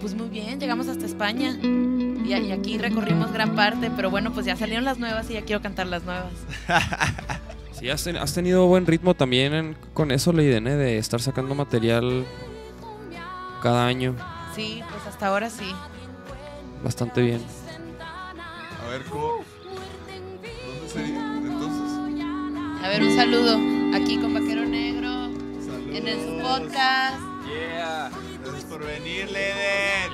S5: Pues muy bien, llegamos hasta España. Y, y aquí recorrimos gran parte, pero bueno, pues ya salieron las nuevas y ya quiero cantar las nuevas.
S2: Sí, has, ten- has tenido buen ritmo también en- con eso, Leiden, ¿eh? de estar sacando material cada año.
S5: Sí, pues hasta ahora sí.
S2: Bastante bien.
S4: A ver, ¿cómo? ¿Dónde sería? Entonces.
S5: A ver, un saludo aquí con Vaquero Negro en el su podcast.
S4: Gracias por venir, Leden.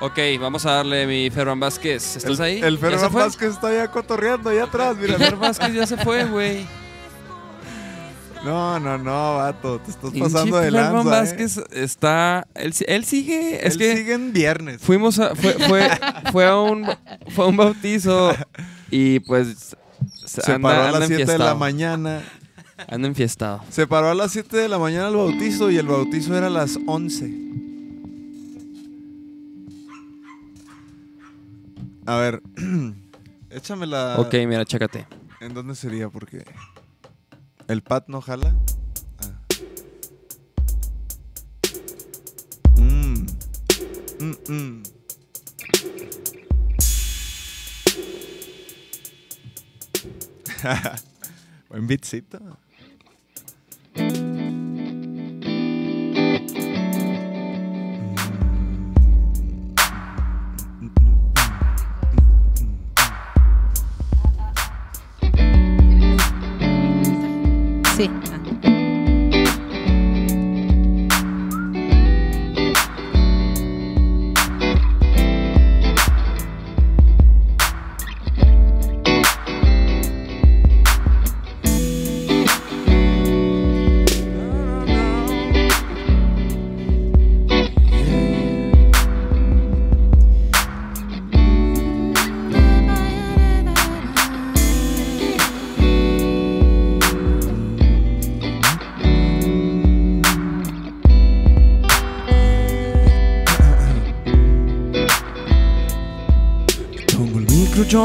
S2: Ok, vamos a darle mi Ferran Vázquez. ¿Estás
S4: el,
S2: ahí?
S4: El
S2: ¿Ya se
S4: Ferran? Vázquez está ya cotorreando allá atrás, mira.
S2: Fer Vázquez ya se fue, güey.
S4: No, no, no, vato, te estás pasando de lanza,
S2: Vázquez está... Él, si- él sigue... Es
S4: Él
S2: que
S4: sigue en viernes.
S2: fuimos a... Fue, fue, fue a un, fue a un bautizo y pues...
S4: Se
S2: anda-
S4: paró a las 7 de la mañana.
S2: Anda enfiestado.
S4: Se paró a las 7 de la mañana el bautizo y el bautizo era a las 11. A ver, échame la...
S2: Ok, mira, chécate.
S4: ¿En dónde sería? Porque el pad no jala. Ah. Mm. Mm, mm. Buen beatcito.
S5: Sí.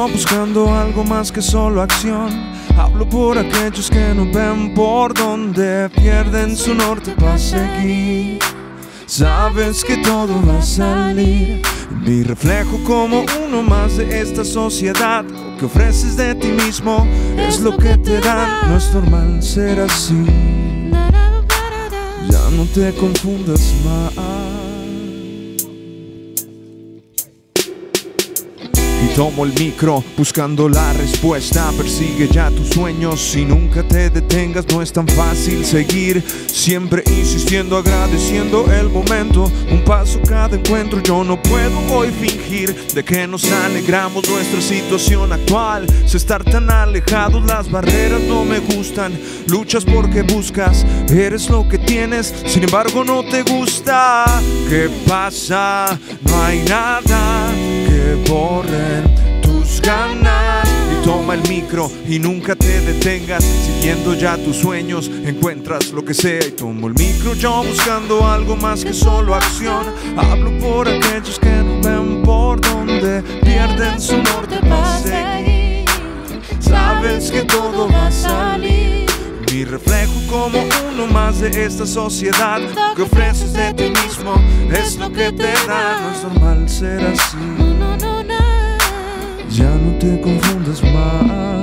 S4: Buscando algo más que solo acción. Hablo por aquellos que no ven por donde pierden su norte para seguir. Sabes que todo va a salir. Mi reflejo como uno más de esta sociedad. Lo que ofreces de ti mismo es lo que te dan. No es normal ser así. Ya no te confundas más. Tomo el micro buscando la respuesta. Persigue ya tus sueños y nunca te detengas. No es tan fácil seguir. Siempre insistiendo, agradeciendo el momento. Un paso cada encuentro. Yo no puedo hoy fingir de que nos alegramos nuestra situación actual. Si estar tan alejados, las barreras no me gustan. Luchas porque buscas, eres lo que tienes. Sin embargo, no te gusta. ¿Qué pasa? No hay nada borren tus ganas. Y toma el micro y nunca te detengas. Siguiendo ya tus sueños, encuentras lo que sea. Y tomo el micro yo buscando algo más que solo acción. Hablo por aquellos que no ven por donde pierden su norte para seguir. Sabes que todo va a salir. Mi reflejo como uno más de esta sociedad que ofreces de ti mismo es lo que te da. No es normal ser así. Ya no te confundas más.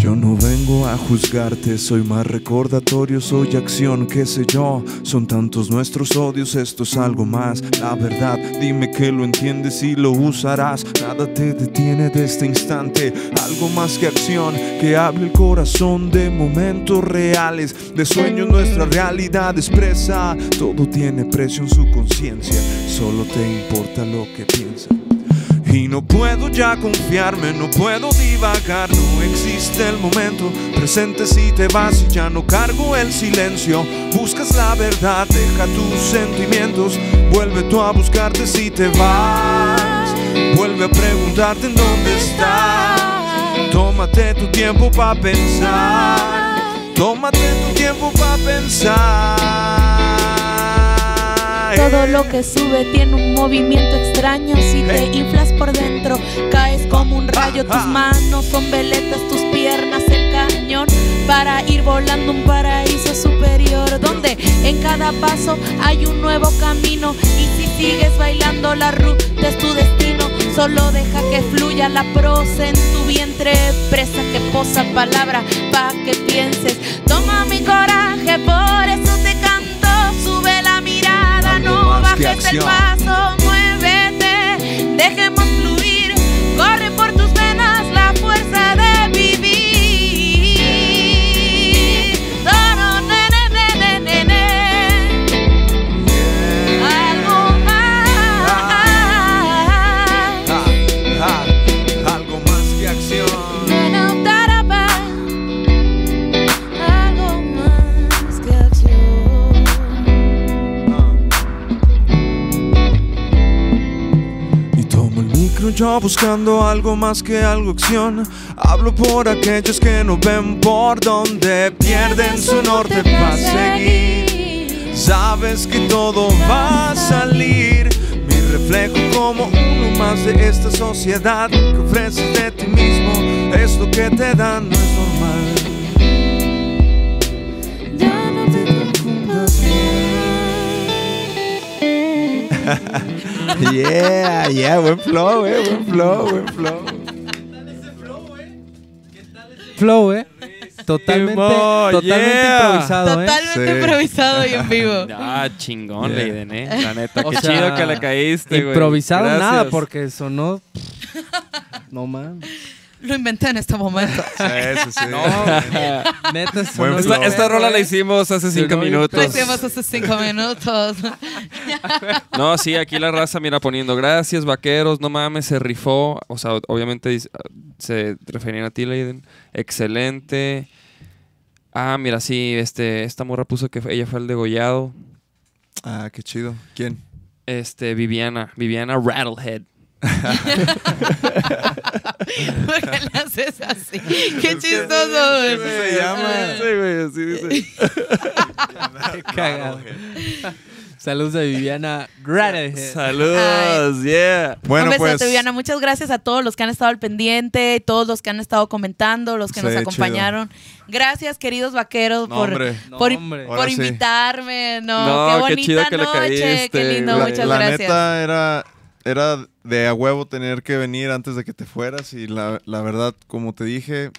S4: Yo no vengo a juzgarte, soy más recordatorio, soy acción, qué sé yo. Son tantos nuestros odios, esto es algo más. La verdad, dime que lo entiendes y lo usarás. Nada te detiene de este instante. Algo más que acción, que hable el corazón de momentos reales, de sueños nuestra realidad expresa. Todo tiene precio en su conciencia, solo te importa lo que piensas. Y no puedo ya confiarme, no puedo divagar, no existe el momento presente si te vas y ya no cargo el silencio. Buscas la verdad, deja tus sentimientos, vuelve tú a buscarte si te vas. Vuelve a preguntarte en dónde estás. Tómate tu tiempo para pensar. Tómate tu tiempo para pensar.
S5: Todo lo que sube tiene un movimiento extraño. Si te inflas por dentro, caes como un rayo. Tus
S4: ah.
S5: manos son veletas, tus piernas el cañón. Para ir volando un paraíso superior. Donde en cada paso hay un nuevo camino. Y si sigues bailando, la ruta es tu destino. Solo deja que fluya la prosa en tu vientre. Presa que posa palabra pa' que pienses. Toma mi coraje, por eso te Bajes el paso, muévete. Dejemos
S4: yo buscando algo más que algo acción. Hablo por aquellos que no ven por donde pierden su norte para seguir. Sabes que todo va a salir. Mi reflejo como uno más de esta sociedad que ofreces de ti mismo es lo que te dan, no es normal.
S5: Ya no te
S8: Yeah, yeah, buen flow, eh, buen flow, buen flow.
S3: Flow, ¿eh? Totalmente,
S2: Emo,
S3: totalmente
S2: yeah.
S3: improvisado, ¿eh?
S5: Totalmente
S8: Sí.
S5: improvisado y en vivo.
S2: Ah, chingón,
S8: Yeah.
S2: Leiden, eh. La neta,
S3: O
S2: qué
S3: sea,
S2: chido que le caíste, güey.
S3: Improvisado
S2: Gracias.
S3: nada, porque sonó. No mames.
S5: Lo inventé en este momento.
S8: Sí, sí, sí.
S3: Neta,
S2: Esta, rola la hicimos hace cinco
S3: Sonó bien
S2: minutos.
S5: Lo hicimos hace cinco minutos.
S2: No, sí, aquí la raza mira poniendo gracias, vaqueros, no mames, se rifó. O sea, obviamente se referían a ti, Leiden. Excelente. Ah, mira, sí, este, esta morra puso que ella fue el degollado.
S8: Ah, qué chido. ¿Quién?
S2: Este, Viviana, Viviana Rattlehead.
S5: ¿Por qué le haces así? Qué chistoso, güey.
S8: Eso se llama.
S2: Sí, güey, así dice.
S3: Qué cagado. Saludos a Viviana Granaher.
S2: Saludos, yeah.
S4: Bueno,
S5: Un besote,
S4: pues.
S5: Viviana. Muchas gracias a todos los que han estado al pendiente, todos los que han estado comentando, los que nos
S4: Sí,
S5: acompañaron. Gracias, queridos vaqueros,
S4: No,
S5: por.
S3: No,
S5: por, por
S4: sí.
S5: invitarme. No,
S2: No,
S5: qué
S2: qué
S5: bonita
S2: chido que le
S5: noche.
S2: caíste,
S5: qué lindo,
S2: güey.
S5: muchas
S4: la
S5: gracias.
S4: neta era, era de a huevo tener que venir antes de que te fueras y la, la verdad, como te dije,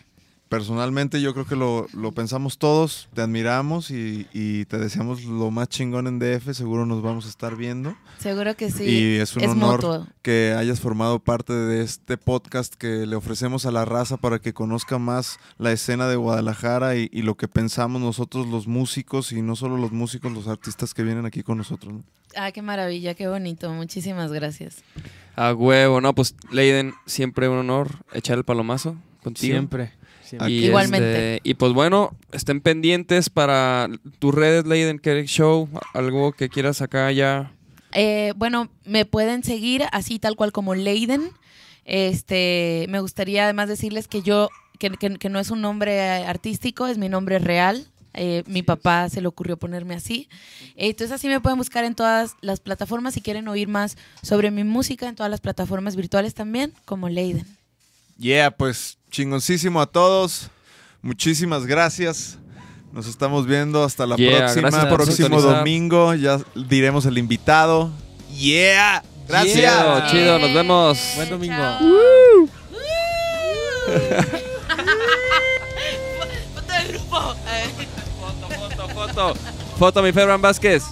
S4: personalmente yo creo que lo, lo pensamos todos, te admiramos y, y te deseamos lo más chingón en DF, seguro nos vamos a estar viendo
S5: Seguro que sí.
S4: y es un
S5: es
S4: honor
S5: mutuo.
S4: que hayas formado parte de este podcast que le ofrecemos a la raza para que conozca más la escena de Guadalajara y, y lo que pensamos nosotros los músicos y no solo los músicos, los artistas que vienen aquí con nosotros. ¿no?
S5: Ah, qué maravilla, qué bonito. Muchísimas gracias.
S2: A huevo, no, pues Leiden, siempre un honor echar el palomazo contigo.
S3: Siempre. siempre.
S2: Y,
S5: Igualmente.
S2: este, y pues bueno, estén pendientes para tus redes, Leiden, que show, algo que quieras acá ya.
S5: Eh, bueno, me pueden seguir así tal cual como Leiden. Este, me gustaría además decirles que yo, que, que- que no es un nombre artístico, es mi nombre real. Eh, mi papá se le ocurrió ponerme así. Entonces así me pueden buscar en todas las plataformas si quieren oír más sobre mi música, en todas las plataformas virtuales también, como Leiden.
S4: Yeah, pues chingoncísimo a todos. Muchísimas gracias. Nos estamos viendo hasta la
S2: Yeah,
S4: próxima.
S2: gracias por
S4: Próximo domingo ya diremos el invitado. Yeah. Gracias.
S2: Chido, chido, nos vemos.
S3: Buen domingo.
S2: Foto. Foto, mi Febran Vázquez.